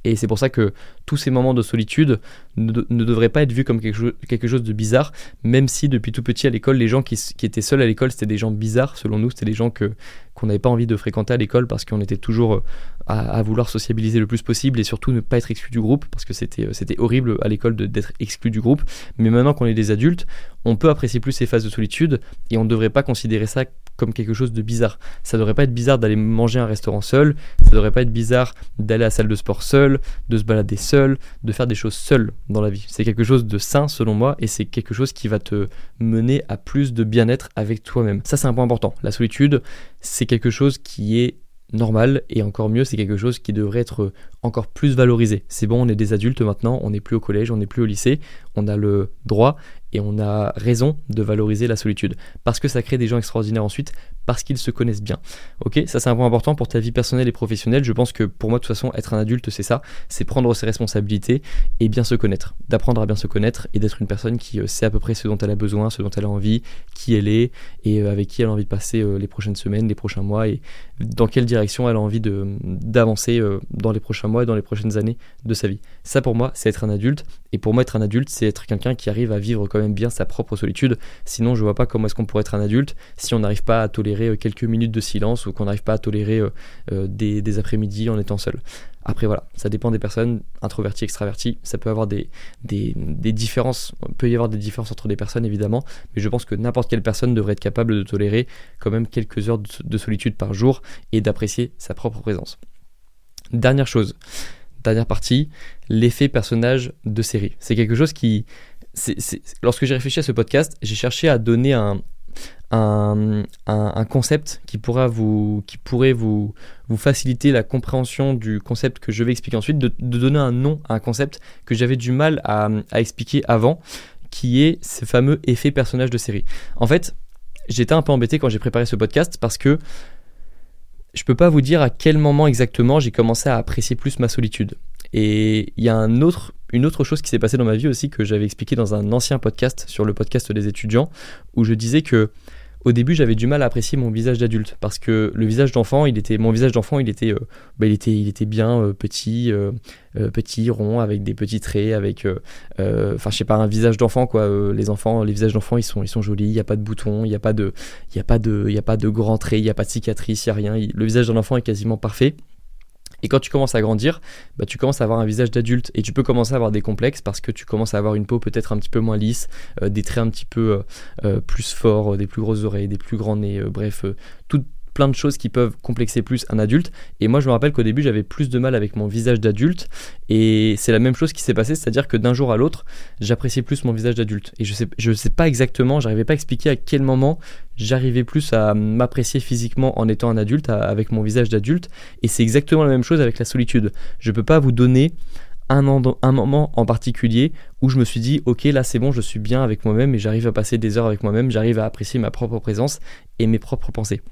Et c'est pour ça que tous ces moments de solitude ne, devraient pas être vus comme quelque chose, de bizarre, même si depuis tout petit à l'école, les gens qui, étaient seuls à l'école, c'était des gens bizarres, selon nous, c'était des gens que, qu'on n'avait pas envie de fréquenter à l'école parce qu'on était toujours euh, à, vouloir sociabiliser le plus possible et surtout ne pas être exclu du groupe parce que c'était, euh, c'était horrible à l'école d'être exclu du groupe. Mais maintenant qu'on est des adultes, on peut apprécier plus ces phases de solitude et on ne devrait pas considérer ça comme quelque chose de bizarre. Ça devrait pas être bizarre d'aller manger un restaurant seul, ça devrait pas être bizarre d'aller à la salle de sport seul, de se balader seul, de faire des choses seul dans la vie. C'est quelque chose de sain selon moi et c'est quelque chose qui va te mener à plus de bien-être avec toi-même. Ça c'est un point important. La solitude, c'est quelque chose qui est normal et encore mieux, c'est quelque chose qui devrait être encore plus valorisé. C'est bon, on est des adultes maintenant, on n'est plus au collège, on n'est plus au lycée, on a le droit et on a raison de valoriser la solitude parce que ça crée des gens extraordinaires ensuite parce qu'ils se connaissent bien. Ok, ça c'est un point important pour ta vie personnelle et professionnelle. Je pense que pour moi de toute façon être un adulte c'est ça, c'est prendre ses responsabilités et bien se connaître, d'apprendre à bien se connaître et d'être une personne qui euh, sait à peu près ce dont elle a besoin, ce dont elle a envie, qui elle est et euh, avec qui elle a envie de passer euh, les prochaines semaines, les prochains mois et dans quelle direction elle a envie d'avancer dans les prochains mois et dans les prochaines années de sa vie. Ça pour moi c'est être un adulte et pour moi être un adulte c'est être quelqu'un qui arrive à vivre quand même bien sa propre solitude. Sinon je vois pas comment est-ce qu'on pourrait être un adulte si on n'arrive pas à tolérer euh, quelques minutes de silence ou qu'on n'arrive pas à tolérer euh, euh, des, après-midi en étant seul. Après voilà, ça dépend des personnes, introverties, extraverties, ça peut avoir des, des, différences, peut y avoir des différences entre des personnes évidemment, mais je pense que n'importe quelle personne devrait être capable de tolérer quand même quelques heures de, solitude par jour et d'apprécier sa propre présence. Dernière chose, dernière partie, l'effet personnage de série. C'est quelque chose qui... Lorsque j'ai réfléchi à ce podcast, j'ai cherché à donner un, un, un, concept qui, pourra vous, qui pourrait vous, vous faciliter la compréhension du concept que je vais expliquer ensuite, de, donner un nom à un concept que j'avais du mal à, à, expliquer avant, qui est ce fameux effet personnage de série. En fait, j'étais un peu embêté quand j'ai préparé ce podcast parce que je peux pas vous dire à quel moment exactement j'ai commencé à apprécier plus ma solitude. Et il y a un autre, une autre chose qui s'est passée dans ma vie aussi que j'avais expliqué dans un ancien podcast sur le podcast des étudiants, où je disais que au début j'avais du mal à apprécier mon visage d'adulte parce que le visage d'enfant il était mon visage d'enfant il était euh, bah, il était bien euh, petit euh, petit rond avec des petits traits avec enfin je sais pas un visage d'enfant quoi. Les enfants les visages d'enfants ils sont ils sont jolis il y a pas de boutons il y a pas de il y a pas de il y a pas de grands traits il y a pas de cicatrices il y a rien. Le visage d'un enfant est quasiment parfait et quand tu commences à grandir, bah, tu commences à avoir un visage d'adulte. Et tu peux commencer à avoir des complexes parce que tu commences à avoir une peau peut-être un petit peu moins lisse, euh, des traits un petit peu euh, euh, plus forts, des plus grosses oreilles, des plus grands nez, bref, tout, plein de choses qui peuvent complexer plus un adulte. Et moi, je me rappelle qu'au début, j'avais plus de mal avec mon visage d'adulte. Et c'est la même chose qui s'est passé, c'est-à-dire que d'un jour à l'autre, j'appréciais plus mon visage d'adulte. Et je sais, je sais pas exactement, j'arrivais pas à expliquer à quel moment j'arrivais plus à m'apprécier physiquement en étant un adulte, avec mon visage d'adulte. Et c'est exactement la même chose avec la solitude. Je peux pas vous donner un, un, moment en particulier où je me suis dit ok là c'est bon je suis bien avec moi-même et j'arrive à passer des heures avec moi-même j'arrive à apprécier ma propre présence et mes propres pensées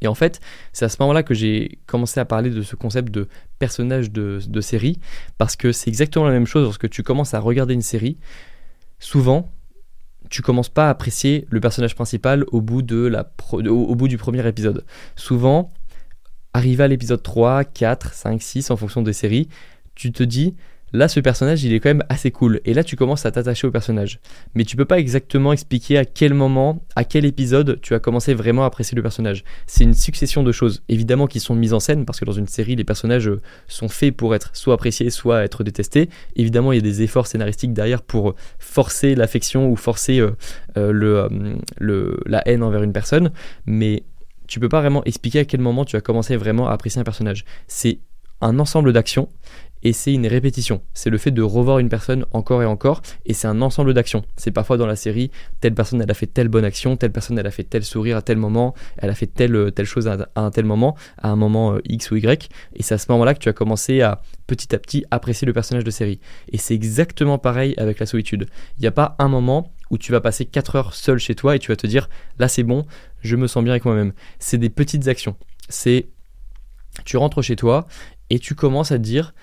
et en fait, c'est à ce moment-là que j'ai commencé à parler de ce concept de personnage de, série, parce que c'est exactement la même chose lorsque tu commences à regarder une série. Souvent, tu commences pas à apprécier le personnage principal au bout, au bout du premier épisode. Souvent, arrivé à l'épisode 3, 4, 5, 6, en fonction des séries, tu te dis, là ce personnage il est quand même assez cool. Et là tu commences à t'attacher au personnage. Mais tu peux pas exactement expliquer à quel moment à quel épisode tu as commencé vraiment à apprécier le personnage. C'est une succession de choses évidemment qui sont mises en scène parce que dans une série les personnages sont faits pour être soit appréciés soit être détestés. Évidemment il y a des efforts scénaristiques derrière pour forcer l'affection ou forcer euh, euh, euh, la haine envers une personne. Mais tu peux pas vraiment expliquer à quel moment tu as commencé vraiment à apprécier un personnage. C'est un ensemble d'actions et c'est une répétition. C'est le fait de revoir une personne encore et encore, et c'est un ensemble d'actions. C'est parfois dans la série, telle personne elle a fait telle bonne action, telle personne elle a fait tel sourire à tel moment, elle a fait telle, euh, telle chose à, un tel moment, à un moment euh, X ou Y, et c'est à ce moment-là que tu as commencé à petit à petit apprécier le personnage de série. Et c'est exactement pareil avec la solitude. Il n'y a pas un moment où tu vas passer 4 heures seul chez toi et tu vas te dire là c'est bon, je me sens bien avec moi-même. C'est des petites actions. C'est tu rentres chez toi et tu commences à te dire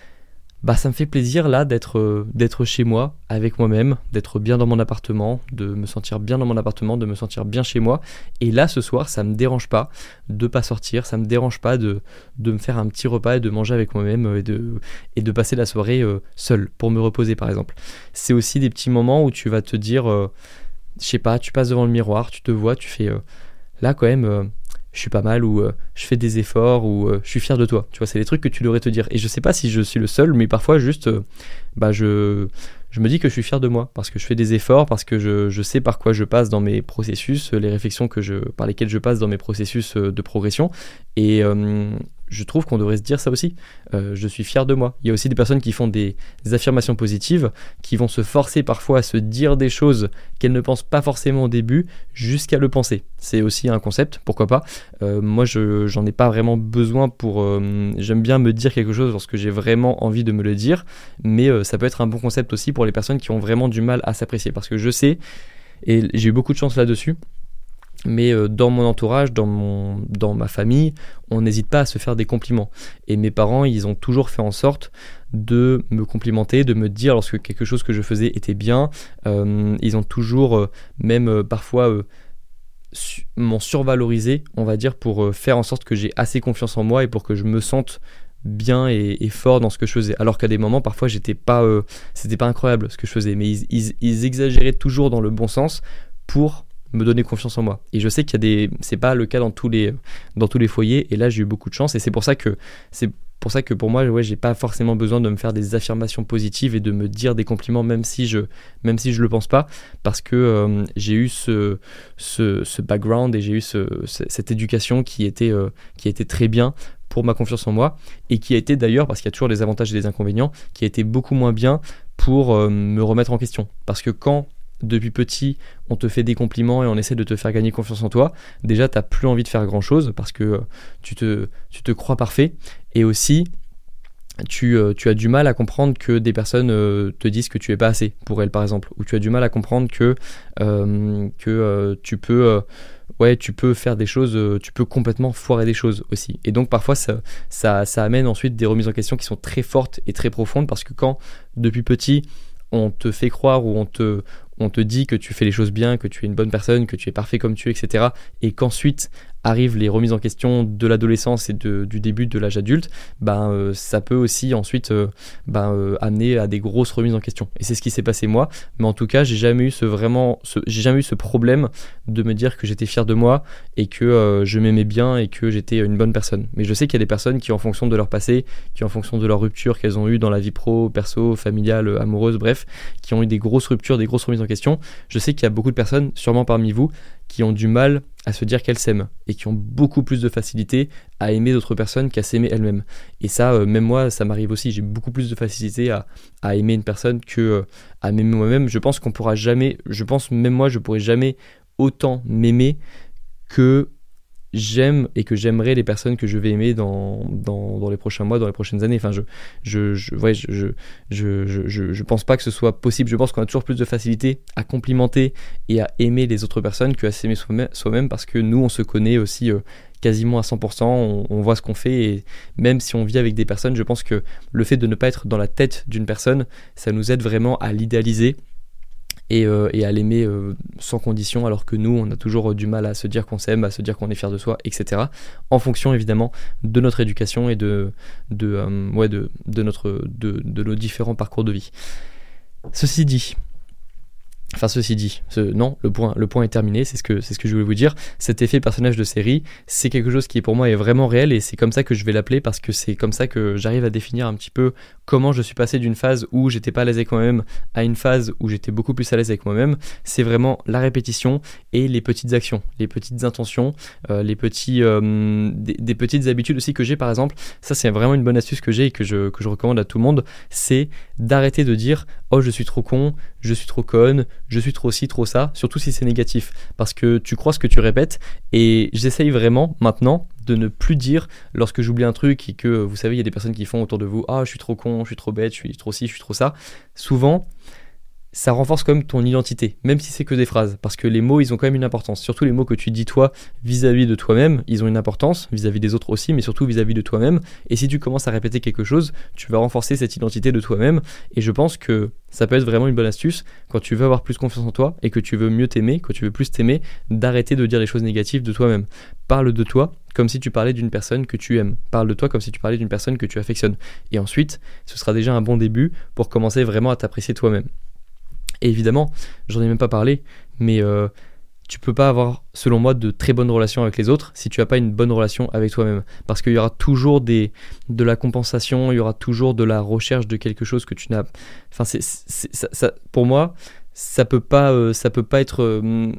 bah ça me fait plaisir là d'être euh, d'être chez moi avec moi-même, d'être bien dans mon appartement, de me sentir bien dans mon appartement, de me sentir bien chez moi. Et là ce soir, ça me dérange pas de pas sortir, ça me dérange pas de, me faire un petit repas et de manger avec moi-même euh, et de passer la soirée euh, seul pour me reposer par exemple. C'est aussi des petits moments où tu vas te dire je sais pas, tu passes devant le miroir, tu te vois, tu fais là quand même je suis pas mal ou euh, je fais des efforts ou euh, je suis fier de toi. Tu vois, c'est des trucs que tu devrais te dire. Et je sais pas si je suis le seul, mais parfois juste, euh, bah je, je me dis que je suis fier de moi parce que je fais des efforts, parce que je, sais par quoi je passe dans mes processus, les réflexions que par lesquelles je passe dans mes processus de progression. Et, je trouve qu'on devrait se dire ça aussi. Euh, je suis fier de moi. Il y a aussi des personnes qui font des, affirmations positives, qui vont se forcer parfois à se dire des choses qu'elles ne pensent pas forcément au début, jusqu'à le penser. C'est aussi un concept, pourquoi pas. Euh, moi, je j'en ai pas vraiment besoin pour. Euh, j'aime bien me dire quelque chose lorsque j'ai vraiment envie de me le dire, mais ça peut être un bon concept aussi pour les personnes qui ont vraiment du mal à s'apprécier, parce que je sais et j'ai eu beaucoup de chance là-dessus mais euh, dans mon entourage, dans, mon, dans ma famille, on n'hésite pas à se faire des compliments. Et mes parents, ils ont toujours fait en sorte de me complimenter, de me dire lorsque quelque chose que je faisais était bien. Euh, ils ont toujours, euh, même parfois, m'ont survalorisé, on va dire, pour faire en sorte que j'ai assez confiance en moi et pour que je me sente bien et, fort dans ce que je faisais. Alors qu'à des moments, parfois, j'étais pas, c'était pas incroyable ce que je faisais, mais ils exagéraient toujours dans le bon sens pour me donner confiance en moi. Et je sais qu'il y a des, c'est pas le cas dans tous les, dans tous les foyers. Et là, j'ai eu beaucoup de chance. Et c'est pour ça que, c'est pour ça que pour moi, ouais, j'ai pas forcément besoin de me faire des affirmations positives et de me dire des compliments, même si je, même si je le pense pas, parce que euh, j'ai eu ce, ce, background et j'ai eu ce, cette éducation qui était, euh, qui était très bien pour ma confiance en moi et qui a été d'ailleurs, parce qu'il y a toujours des avantages et des inconvénients, qui a été beaucoup moins bien pour euh, me remettre en question. Parce que quand depuis petit, on te fait des compliments et on essaie de te faire gagner confiance en toi, déjà, tu n'as plus envie de faire grand-chose parce que euh, tu te, tu te crois parfait. Et aussi, tu, euh, tu, as du mal à comprendre que des personnes euh, te disent que tu es pas assez pour elles, par exemple. Ou tu as du mal à comprendre que, que tu peux... ouais, tu peux faire des choses, tu peux complètement foirer des choses aussi. Et donc parfois ça, ça, ça amène ensuite des remises en question qui sont très fortes et très profondes parce que quand depuis petit on te fait croire ou on te, on te dit que tu fais les choses bien, que tu es une bonne personne, que tu es parfait comme tu es, etc. Et qu'ensuite arrivent les remises en question de l'adolescence et du début de l'âge adulte, ben, euh, ça peut aussi ensuite euh, ben, euh, amener à des grosses remises en question. Et c'est ce qui s'est passé moi. Mais en tout cas, j'ai jamais eu ce vraiment, j'ai jamais eu ce problème de me dire que j'étais fier de moi et que je m'aimais bien et que j'étais une bonne personne. Mais je sais qu'il y a des personnes qui, en fonction de leur passé, qui en fonction de leur rupture qu'elles ont eu dans la vie pro, perso, familiale, amoureuse, bref, qui ont eu des grosses ruptures, des grosses remises en question. Je sais qu'il y a beaucoup de personnes, sûrement parmi vous, qui ont du mal à se dire qu'elles s'aiment et qui ont beaucoup plus de facilité à aimer d'autres personnes qu'à s'aimer elles-mêmes. Et ça, euh, même moi, ça m'arrive aussi. J'ai beaucoup plus de facilité à, aimer une personne que euh, à m'aimer moi-même. Je pense qu'on pourra jamais, je pense même moi, je pourrais jamais autant m'aimer que j'aime et que j'aimerais les personnes que je vais aimer dans, dans, les prochains mois, dans les prochaines années. Enfin, je je, je, ouais, je, je, je, je, je, pense pas que ce soit possible. Je pense qu'on a toujours plus de facilité à complimenter et à aimer les autres personnes qu'à s'aimer soi-même parce que nous, on se connaît aussi euh, quasiment à 100%, on, on voit ce qu'on fait et même si on vit avec des personnes, je pense que le fait de ne pas être dans la tête d'une personne, ça nous aide vraiment à l'idéaliser euh, et, à l'aimer euh, sans condition, alors que nous, on a toujours du mal à se dire qu'on s'aime, à se dire qu'on est fier de soi, etc. En fonction évidemment de notre éducation et de, euh, ouais, de, notre, de nos différents parcours de vie. Ceci dit, Enfin, ceci dit, non, le point, le point est terminé, c'est ce, que, c'est ce que je voulais vous dire. Cet effet personnage de série, c'est quelque chose qui pour moi est vraiment réel et c'est comme ça que je vais l'appeler parce que c'est comme ça que j'arrive à définir un petit peu comment je suis passé d'une phase où j'étais pas à l'aise avec moi-même à une phase où j'étais beaucoup plus à l'aise avec moi-même. C'est vraiment la répétition et les petites actions, les petites intentions, euh, les petits, euh, des, petites habitudes aussi que j'ai par exemple. Ça, c'est vraiment une bonne astuce que j'ai et que je recommande à tout le monde. C'est d'arrêter de dire Oh, je suis trop con, je suis trop conne, je suis trop ci, trop ça, surtout si c'est négatif, parce que tu crois ce que tu répètes, et j'essaye vraiment maintenant de ne plus dire lorsque j'oublie un truc et que vous savez, il y a des personnes qui font autour de vous Ah, je suis trop con, je suis trop bête, je suis trop ci, je suis trop ça. Souvent, ça renforce quand même ton identité, même si c'est que des phrases, parce que les mots, ils ont quand même une importance. Surtout les mots que tu dis toi vis-à-vis de toi-même, ils ont une importance, vis-à-vis des autres aussi, mais surtout vis-à-vis de toi-même. Et si tu commences à répéter quelque chose, tu vas renforcer cette identité de toi-même. Et je pense que ça peut être vraiment une bonne astuce quand tu veux avoir plus confiance en toi et que tu veux mieux t'aimer, que tu veux plus t'aimer, d'arrêter de dire les choses négatives de toi-même. Parle de toi comme si tu parlais d'une personne que tu aimes. Parle de toi comme si tu parlais d'une personne que tu affectionnes. Et ensuite, ce sera déjà un bon début pour commencer vraiment à t'apprécier toi-même. Évidemment, j'en ai même pas parlé, mais euh, tu peux pas avoir, selon moi, de très bonnes relations avec les autres si tu n'as pas une bonne relation avec toi-même. Parce qu'il y aura toujours des, de la compensation, il y aura toujours de la recherche de quelque chose que tu n'as. Enfin, c'est, ça, pour moi, ça peut pas, euh, ça peut pas être. Euh,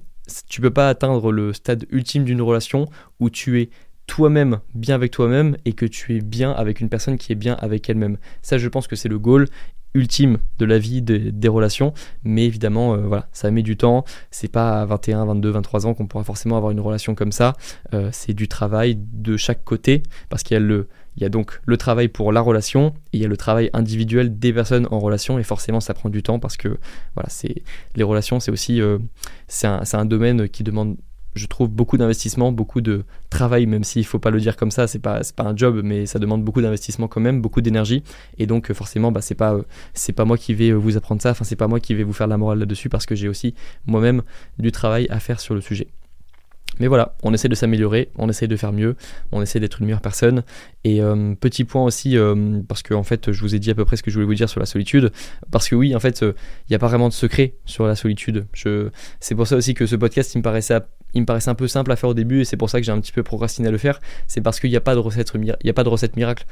tu peux pas atteindre le stade ultime d'une relation où tu es toi-même bien avec toi-même et que tu es bien avec une personne qui est bien avec elle-même. Ça, je pense que c'est le goal ultime de la vie des relations, mais évidemment, euh, voilà, ça met du temps. C'est pas à 21, 22, 23 ans qu'on pourra forcément avoir une relation comme ça. Euh, c'est du travail de chaque côté, parce qu'il y a le, il y a donc le travail pour la relation, et il y a le travail individuel des personnes en relation, et forcément, ça prend du temps parce que, voilà, c'est les relations, c'est aussi, euh, c'est un, un domaine qui demande je trouve beaucoup d'investissement, beaucoup de travail, même s'il ne faut pas le dire comme ça, c'est pas, pas un job, mais ça demande beaucoup d'investissement quand même, beaucoup d'énergie. Et donc, forcément, bah, c'est pas, euh, pas moi qui vais euh, vous apprendre ça, enfin, c'est pas moi qui vais vous faire la morale là-dessus, parce que j'ai aussi moi-même du travail à faire sur le sujet. Mais voilà, on essaie de s'améliorer, on essaie de faire mieux, on essaie d'être une meilleure personne. Et euh, petit point aussi, euh, parce que en fait, je vous ai dit à peu près ce que je voulais vous dire sur la solitude, parce que oui, en fait, il n'y a pas vraiment de secret sur la solitude. Je... C'est pour ça aussi que ce podcast, il me paraissait il me paraissait un peu simple à faire au début et c'est pour ça que j'ai un petit peu procrastiné à le faire. C'est parce qu'il n'y a pas de recette, miracle.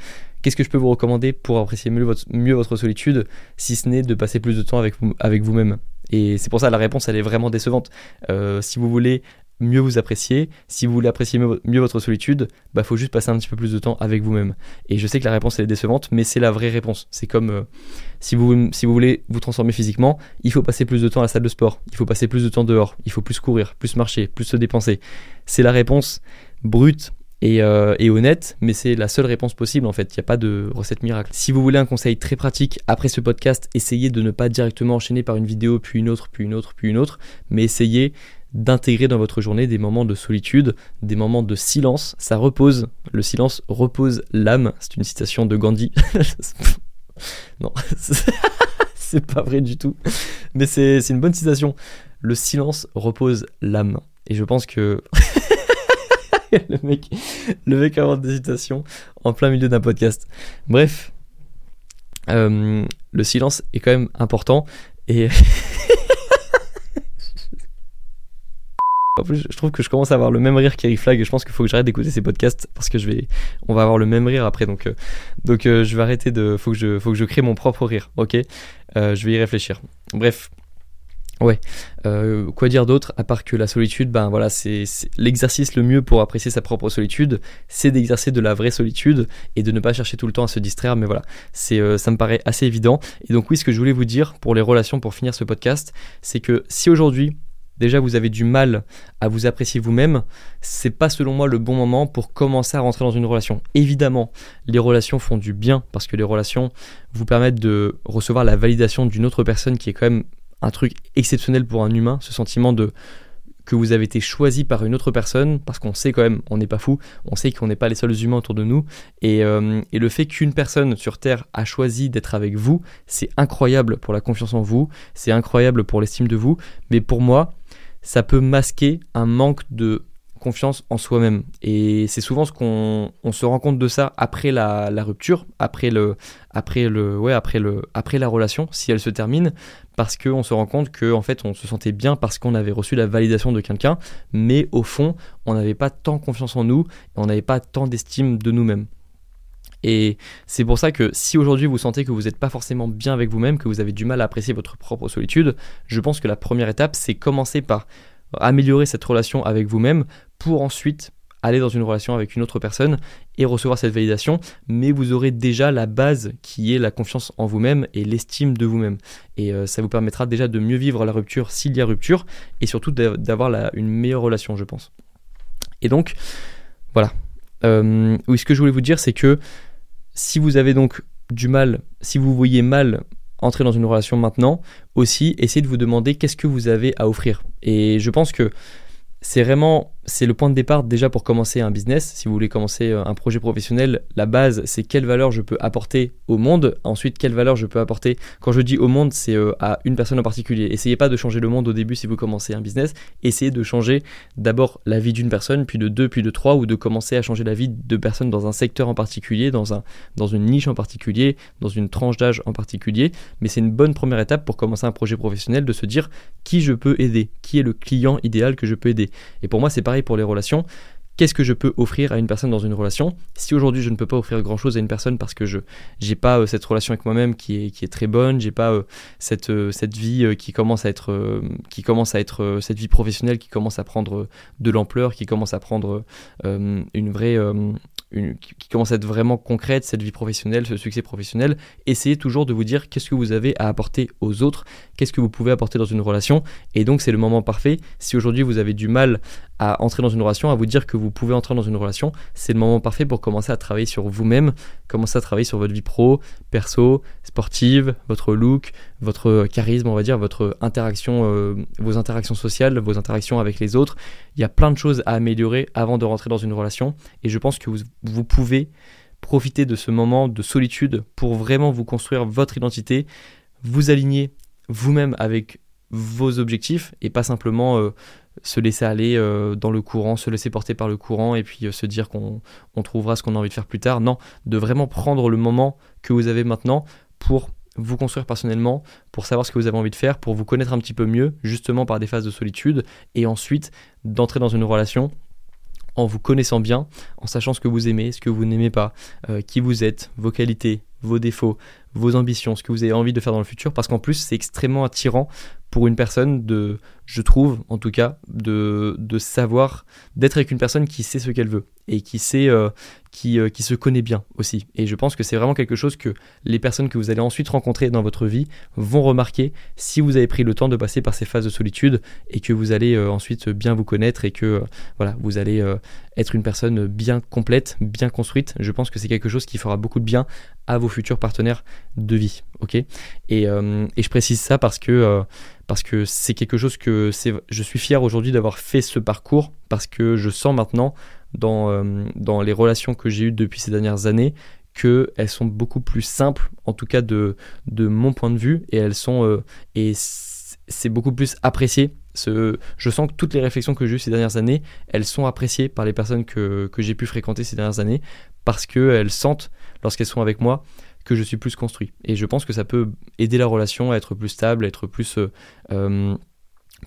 Qu'est-ce que je peux vous recommander pour apprécier mieux votre, solitude, si ce n'est de passer plus de temps avec vous-même? Et c'est pour ça la réponse, elle est vraiment décevante. Euh, si vous voulez mieux vous apprécier. Si vous voulez apprécier mieux, votre solitude, bah faut juste passer un petit peu plus de temps avec vous-même. Et je sais que la réponse est décevante, mais c'est la vraie réponse. C'est comme euh, si, vous, si vous voulez vous transformer physiquement, il faut passer plus de temps à la salle de sport, il faut passer plus de temps dehors, il faut plus courir, plus marcher, plus se dépenser. C'est la réponse brute et, euh, et, honnête, mais c'est la seule réponse possible en fait. Il n'y a pas de recette miracle. Si vous voulez un conseil très pratique après ce podcast, essayez de ne pas directement enchaîner par une vidéo, puis une autre, puis une autre, puis une autre, mais essayez d'intégrer dans votre journée des moments de solitude, des moments de silence. Ça repose, le silence repose l'âme. C'est une citation de Gandhi. non, c'est pas vrai du tout. Mais c'est une bonne citation. Le silence repose l'âme. Et je pense que le mec, le mec invente des citations en plein milieu d'un podcast. Bref, euh, le silence est quand même important et Je trouve que je commence à avoir le même rire qu'Eric Flag et je pense qu'il faut que j'arrête d'écouter ces podcasts parce que je vais, on va avoir le même rire après. Donc, euh, donc euh, je vais arrêter de, faut que je, faut que je crée mon propre rire. Ok, euh, je vais y réfléchir. Bref. Ouais, quoi dire d'autre à part que la solitude, ben voilà, c'est l'exercice le mieux pour apprécier sa propre solitude, c'est d'exercer de la vraie solitude et de ne pas chercher tout le temps à se distraire. Mais voilà, c'est ça me paraît assez évident. Et donc oui, ce que je voulais vous dire pour les relations, pour finir ce podcast, c'est que si aujourd'hui déjà vous avez du mal à vous apprécier vous-même, c'est pas selon moi le bon moment pour commencer à rentrer dans une relation. Évidemment, les relations font du bien parce que les relations vous permettent de recevoir la validation d'une autre personne qui est quand même un truc exceptionnel pour un humain, ce sentiment de que vous avez été choisi par une autre personne, parce qu'on sait quand même, on n'est pas fou, on sait qu'on n'est pas les seuls humains autour de nous, et, euh, et le fait qu'une personne sur Terre a choisi d'être avec vous, c'est incroyable pour la confiance en vous, c'est incroyable pour l'estime de vous, mais pour moi, ça peut masquer un manque de confiance en soi-même. Et c'est souvent ce qu'on on se rend compte de ça après la, rupture, après le, après le, ouais, après le, après la relation, si elle se termine, parce qu'on se rend compte qu'en en fait on se sentait bien parce qu'on avait reçu la validation de quelqu'un, mais au fond on n'avait pas tant confiance en nous, on n'avait pas tant d'estime de nous-mêmes. Et c'est pour ça que si aujourd'hui vous sentez que vous n'êtes pas forcément bien avec vous-même, que vous avez du mal à apprécier votre propre solitude, je pense que la première étape, c'est commencer par améliorer cette relation avec vous-même pour ensuite aller dans une relation avec une autre personne et recevoir cette validation, mais vous aurez déjà la base qui est la confiance en vous-même et l'estime de vous-même. Et euh, ça vous permettra déjà de mieux vivre la rupture s'il y a rupture, et surtout d'avoir une meilleure relation, je pense. Et donc, voilà. Euh, oui, ce que je voulais vous dire, c'est que si vous avez donc du mal, si vous voyez mal entrer dans une relation maintenant, aussi essayez de vous demander qu'est-ce que vous avez à offrir. Et je pense que c'est vraiment c'est le point de départ déjà pour commencer un business. Si vous voulez commencer euh, un projet professionnel, la base c'est quelle valeur je peux apporter au monde. Ensuite, quelle valeur je peux apporter. Quand je dis au monde, c'est euh, à une personne en particulier. Essayez pas de changer le monde au début si vous commencez un business. Essayez de changer d'abord la vie d'une personne, puis de deux, puis de trois, ou de commencer à changer la vie de personnes dans un secteur en particulier, dans, un, une niche en particulier, dans une tranche d'âge en particulier. Mais c'est une bonne première étape pour commencer un projet professionnel de se dire qui je peux aider, qui est le client idéal que je peux aider. Et pour moi, c'est pour les relations. Qu'est-ce que je peux offrir à une personne dans une relation Si aujourd'hui je ne peux pas offrir grand chose à une personne parce que je n'ai pas euh, cette relation avec moi-même qui est, très bonne, j'ai pas euh, cette, euh, cette vie qui commence à être qui commence à être cette vie professionnelle qui commence à prendre de l'ampleur, qui commence à prendre une vraie qui commence à être vraiment concrète, cette vie professionnelle, ce succès professionnel, essayez toujours de vous dire qu'est-ce que vous avez à apporter aux autres, qu'est-ce que vous pouvez apporter dans une relation. Et donc c'est le moment parfait. Si aujourd'hui vous avez du mal à entrer dans une relation, à vous dire que vous pouvez entrer dans une relation, c'est le moment parfait pour commencer à travailler sur vous-même, commencer à travailler sur votre vie pro, perso, sportive, votre look, votre charisme, on va dire, votre interaction, euh, vos interactions sociales, vos interactions avec les autres. Il y a plein de choses à améliorer avant de rentrer dans une relation. Et je pense que vous, vous pouvez profiter de ce moment de solitude pour vraiment vous construire votre identité, vous aligner vous-même avec vos objectifs et pas simplement euh, se laisser aller euh, dans le courant, se laisser porter par le courant et puis se dire qu'on trouvera ce qu'on a envie de faire plus tard. Non, de vraiment prendre le moment que vous avez maintenant pour vous construire personnellement, pour savoir ce que vous avez envie de faire, pour vous connaître un petit peu mieux, justement par des phases de solitude, et ensuite d'entrer dans une relation en vous connaissant bien, en sachant ce que vous aimez, ce que vous n'aimez pas, euh, qui vous êtes, vos qualités, vos défauts, vos ambitions, ce que vous avez envie de faire dans le futur, parce qu'en plus c'est extrêmement attirant pour une personne de, je trouve en tout cas, de, de savoir, d'être avec une personne qui sait ce qu'elle veut et qui sait, euh, qui, euh, qui se connaît bien aussi. Et je pense que c'est vraiment quelque chose que les personnes que vous allez ensuite rencontrer dans votre vie vont remarquer si vous avez pris le temps de passer par ces phases de solitude et que vous allez euh, ensuite bien vous connaître et que voilà, vous allez être une personne bien complète, bien construite. Je pense que c'est quelque chose qui fera beaucoup de bien à vos futurs partenaires de vie. Ok? Et, et, je précise ça parce que parce que c'est quelque chose que je suis fier aujourd'hui d'avoir fait ce parcours parce que je sens maintenant dans, euh, dans les relations que j'ai eues depuis ces dernières années qu'elles sont beaucoup plus simples, en tout cas de, de mon point de vue, et elles sont euh, et c'est beaucoup plus apprécié. Je sens que toutes les réflexions que j'ai eues ces dernières années, elles sont appréciées par les personnes que, que j'ai pu fréquenter ces dernières années parce qu'elles sentent, lorsqu'elles sont avec moi, que je suis plus construit. Et je pense que ça peut aider la relation à être plus stable, à être plus... Euh,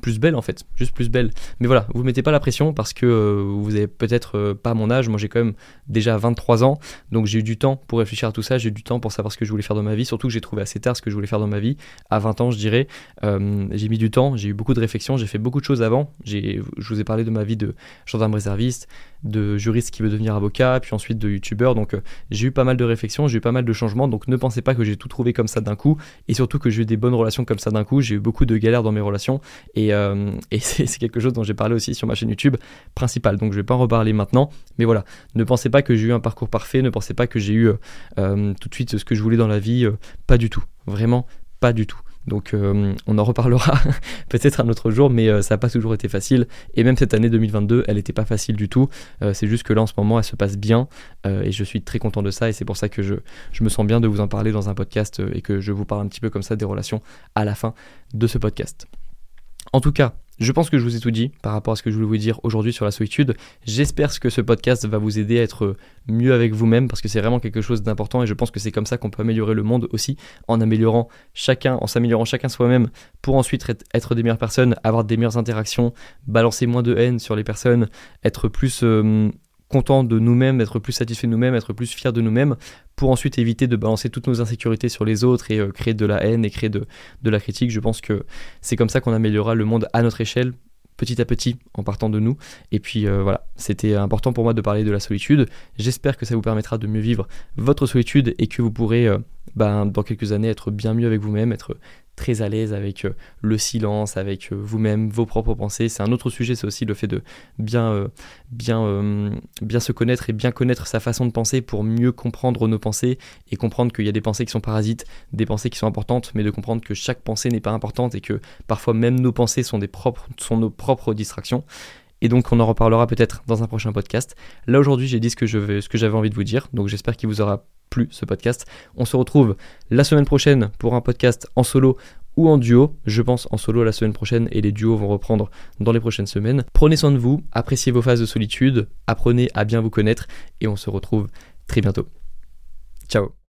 plus belle en fait, juste plus belle. Mais voilà, vous mettez pas la pression parce que euh, vous avez peut-être euh, pas mon âge, moi j'ai quand même déjà 23 ans, donc j'ai eu du temps pour réfléchir à tout ça, j'ai eu du temps pour savoir ce que je voulais faire dans ma vie, surtout que j'ai trouvé assez tard ce que je voulais faire dans ma vie, à 20 ans je dirais, euh, j'ai mis du temps, j'ai eu beaucoup de réflexions, j'ai fait beaucoup de choses avant, je vous ai parlé de ma vie de gendarme réserviste, de juriste qui veut devenir avocat, puis ensuite de youtubeur, donc j'ai eu pas mal de réflexions, j'ai eu pas mal de changements, donc ne pensez pas que j'ai tout trouvé comme ça d'un coup, et surtout que j'ai eu des bonnes relations comme ça d'un coup, j'ai eu beaucoup de galères dans mes relations, et euh, c'est quelque chose dont j'ai parlé aussi sur ma chaîne YouTube principale. Donc je vais pas en reparler maintenant. Mais voilà, ne pensez pas que j'ai eu un parcours parfait, ne pensez pas que j'ai eu euh, euh, tout de suite ce que je voulais dans la vie. pas du tout. Vraiment pas du tout. Donc on en reparlera peut-être un autre jour, mais ça n'a pas toujours été facile. Et même cette année 2022, elle n'était pas facile du tout. c'est juste que là en ce moment, elle se passe bien et je suis très content de ça. Et c'est pour ça que je, me sens bien de vous en parler dans un podcast et que je vous parle un petit peu comme ça des relations à la fin de ce podcast. En tout cas, je pense que je vous ai tout dit par rapport à ce que je voulais vous dire aujourd'hui sur la solitude. J'espère que ce podcast va vous aider à être mieux avec vous-même parce que c'est vraiment quelque chose d'important et je pense que c'est comme ça qu'on peut améliorer le monde aussi en améliorant chacun, en s'améliorant chacun soi-même pour ensuite être des meilleures personnes, avoir des meilleures interactions, balancer moins de haine sur les personnes, être plus euh, content de nous-mêmes, être plus satisfait de nous-mêmes, être plus fier de nous-mêmes, pour ensuite éviter de balancer toutes nos insécurités sur les autres et euh, créer de la haine et créer de, de la critique. Je pense que c'est comme ça qu'on améliorera le monde à notre échelle, petit à petit, en partant de nous. Et puis euh, voilà, c'était important pour moi de parler de la solitude. J'espère que ça vous permettra de mieux vivre votre solitude et que vous pourrez, euh, ben, dans quelques années, être bien mieux avec vous-même, être très à l'aise avec euh, le silence, avec euh, vous-même, vos propres pensées. C'est un autre sujet, c'est aussi le fait de bien, euh, bien, bien se connaître et bien connaître sa façon de penser pour mieux comprendre nos pensées et comprendre qu'il y a des pensées qui sont parasites, des pensées qui sont importantes, mais de comprendre que chaque pensée n'est pas importante et que parfois même nos pensées sont, des propres, sont nos propres distractions. Et donc on en reparlera peut-être dans un prochain podcast. Là aujourd'hui j'ai dit ce que je ce que j'avais envie de vous dire, donc j'espère qu'il vous aura plu ce podcast. On se retrouve la semaine prochaine pour un podcast en solo ou en duo. Je pense en solo la semaine prochaine et les duos vont reprendre dans les prochaines semaines. Prenez soin de vous, appréciez vos phases de solitude, apprenez à bien vous connaître et on se retrouve très bientôt. Ciao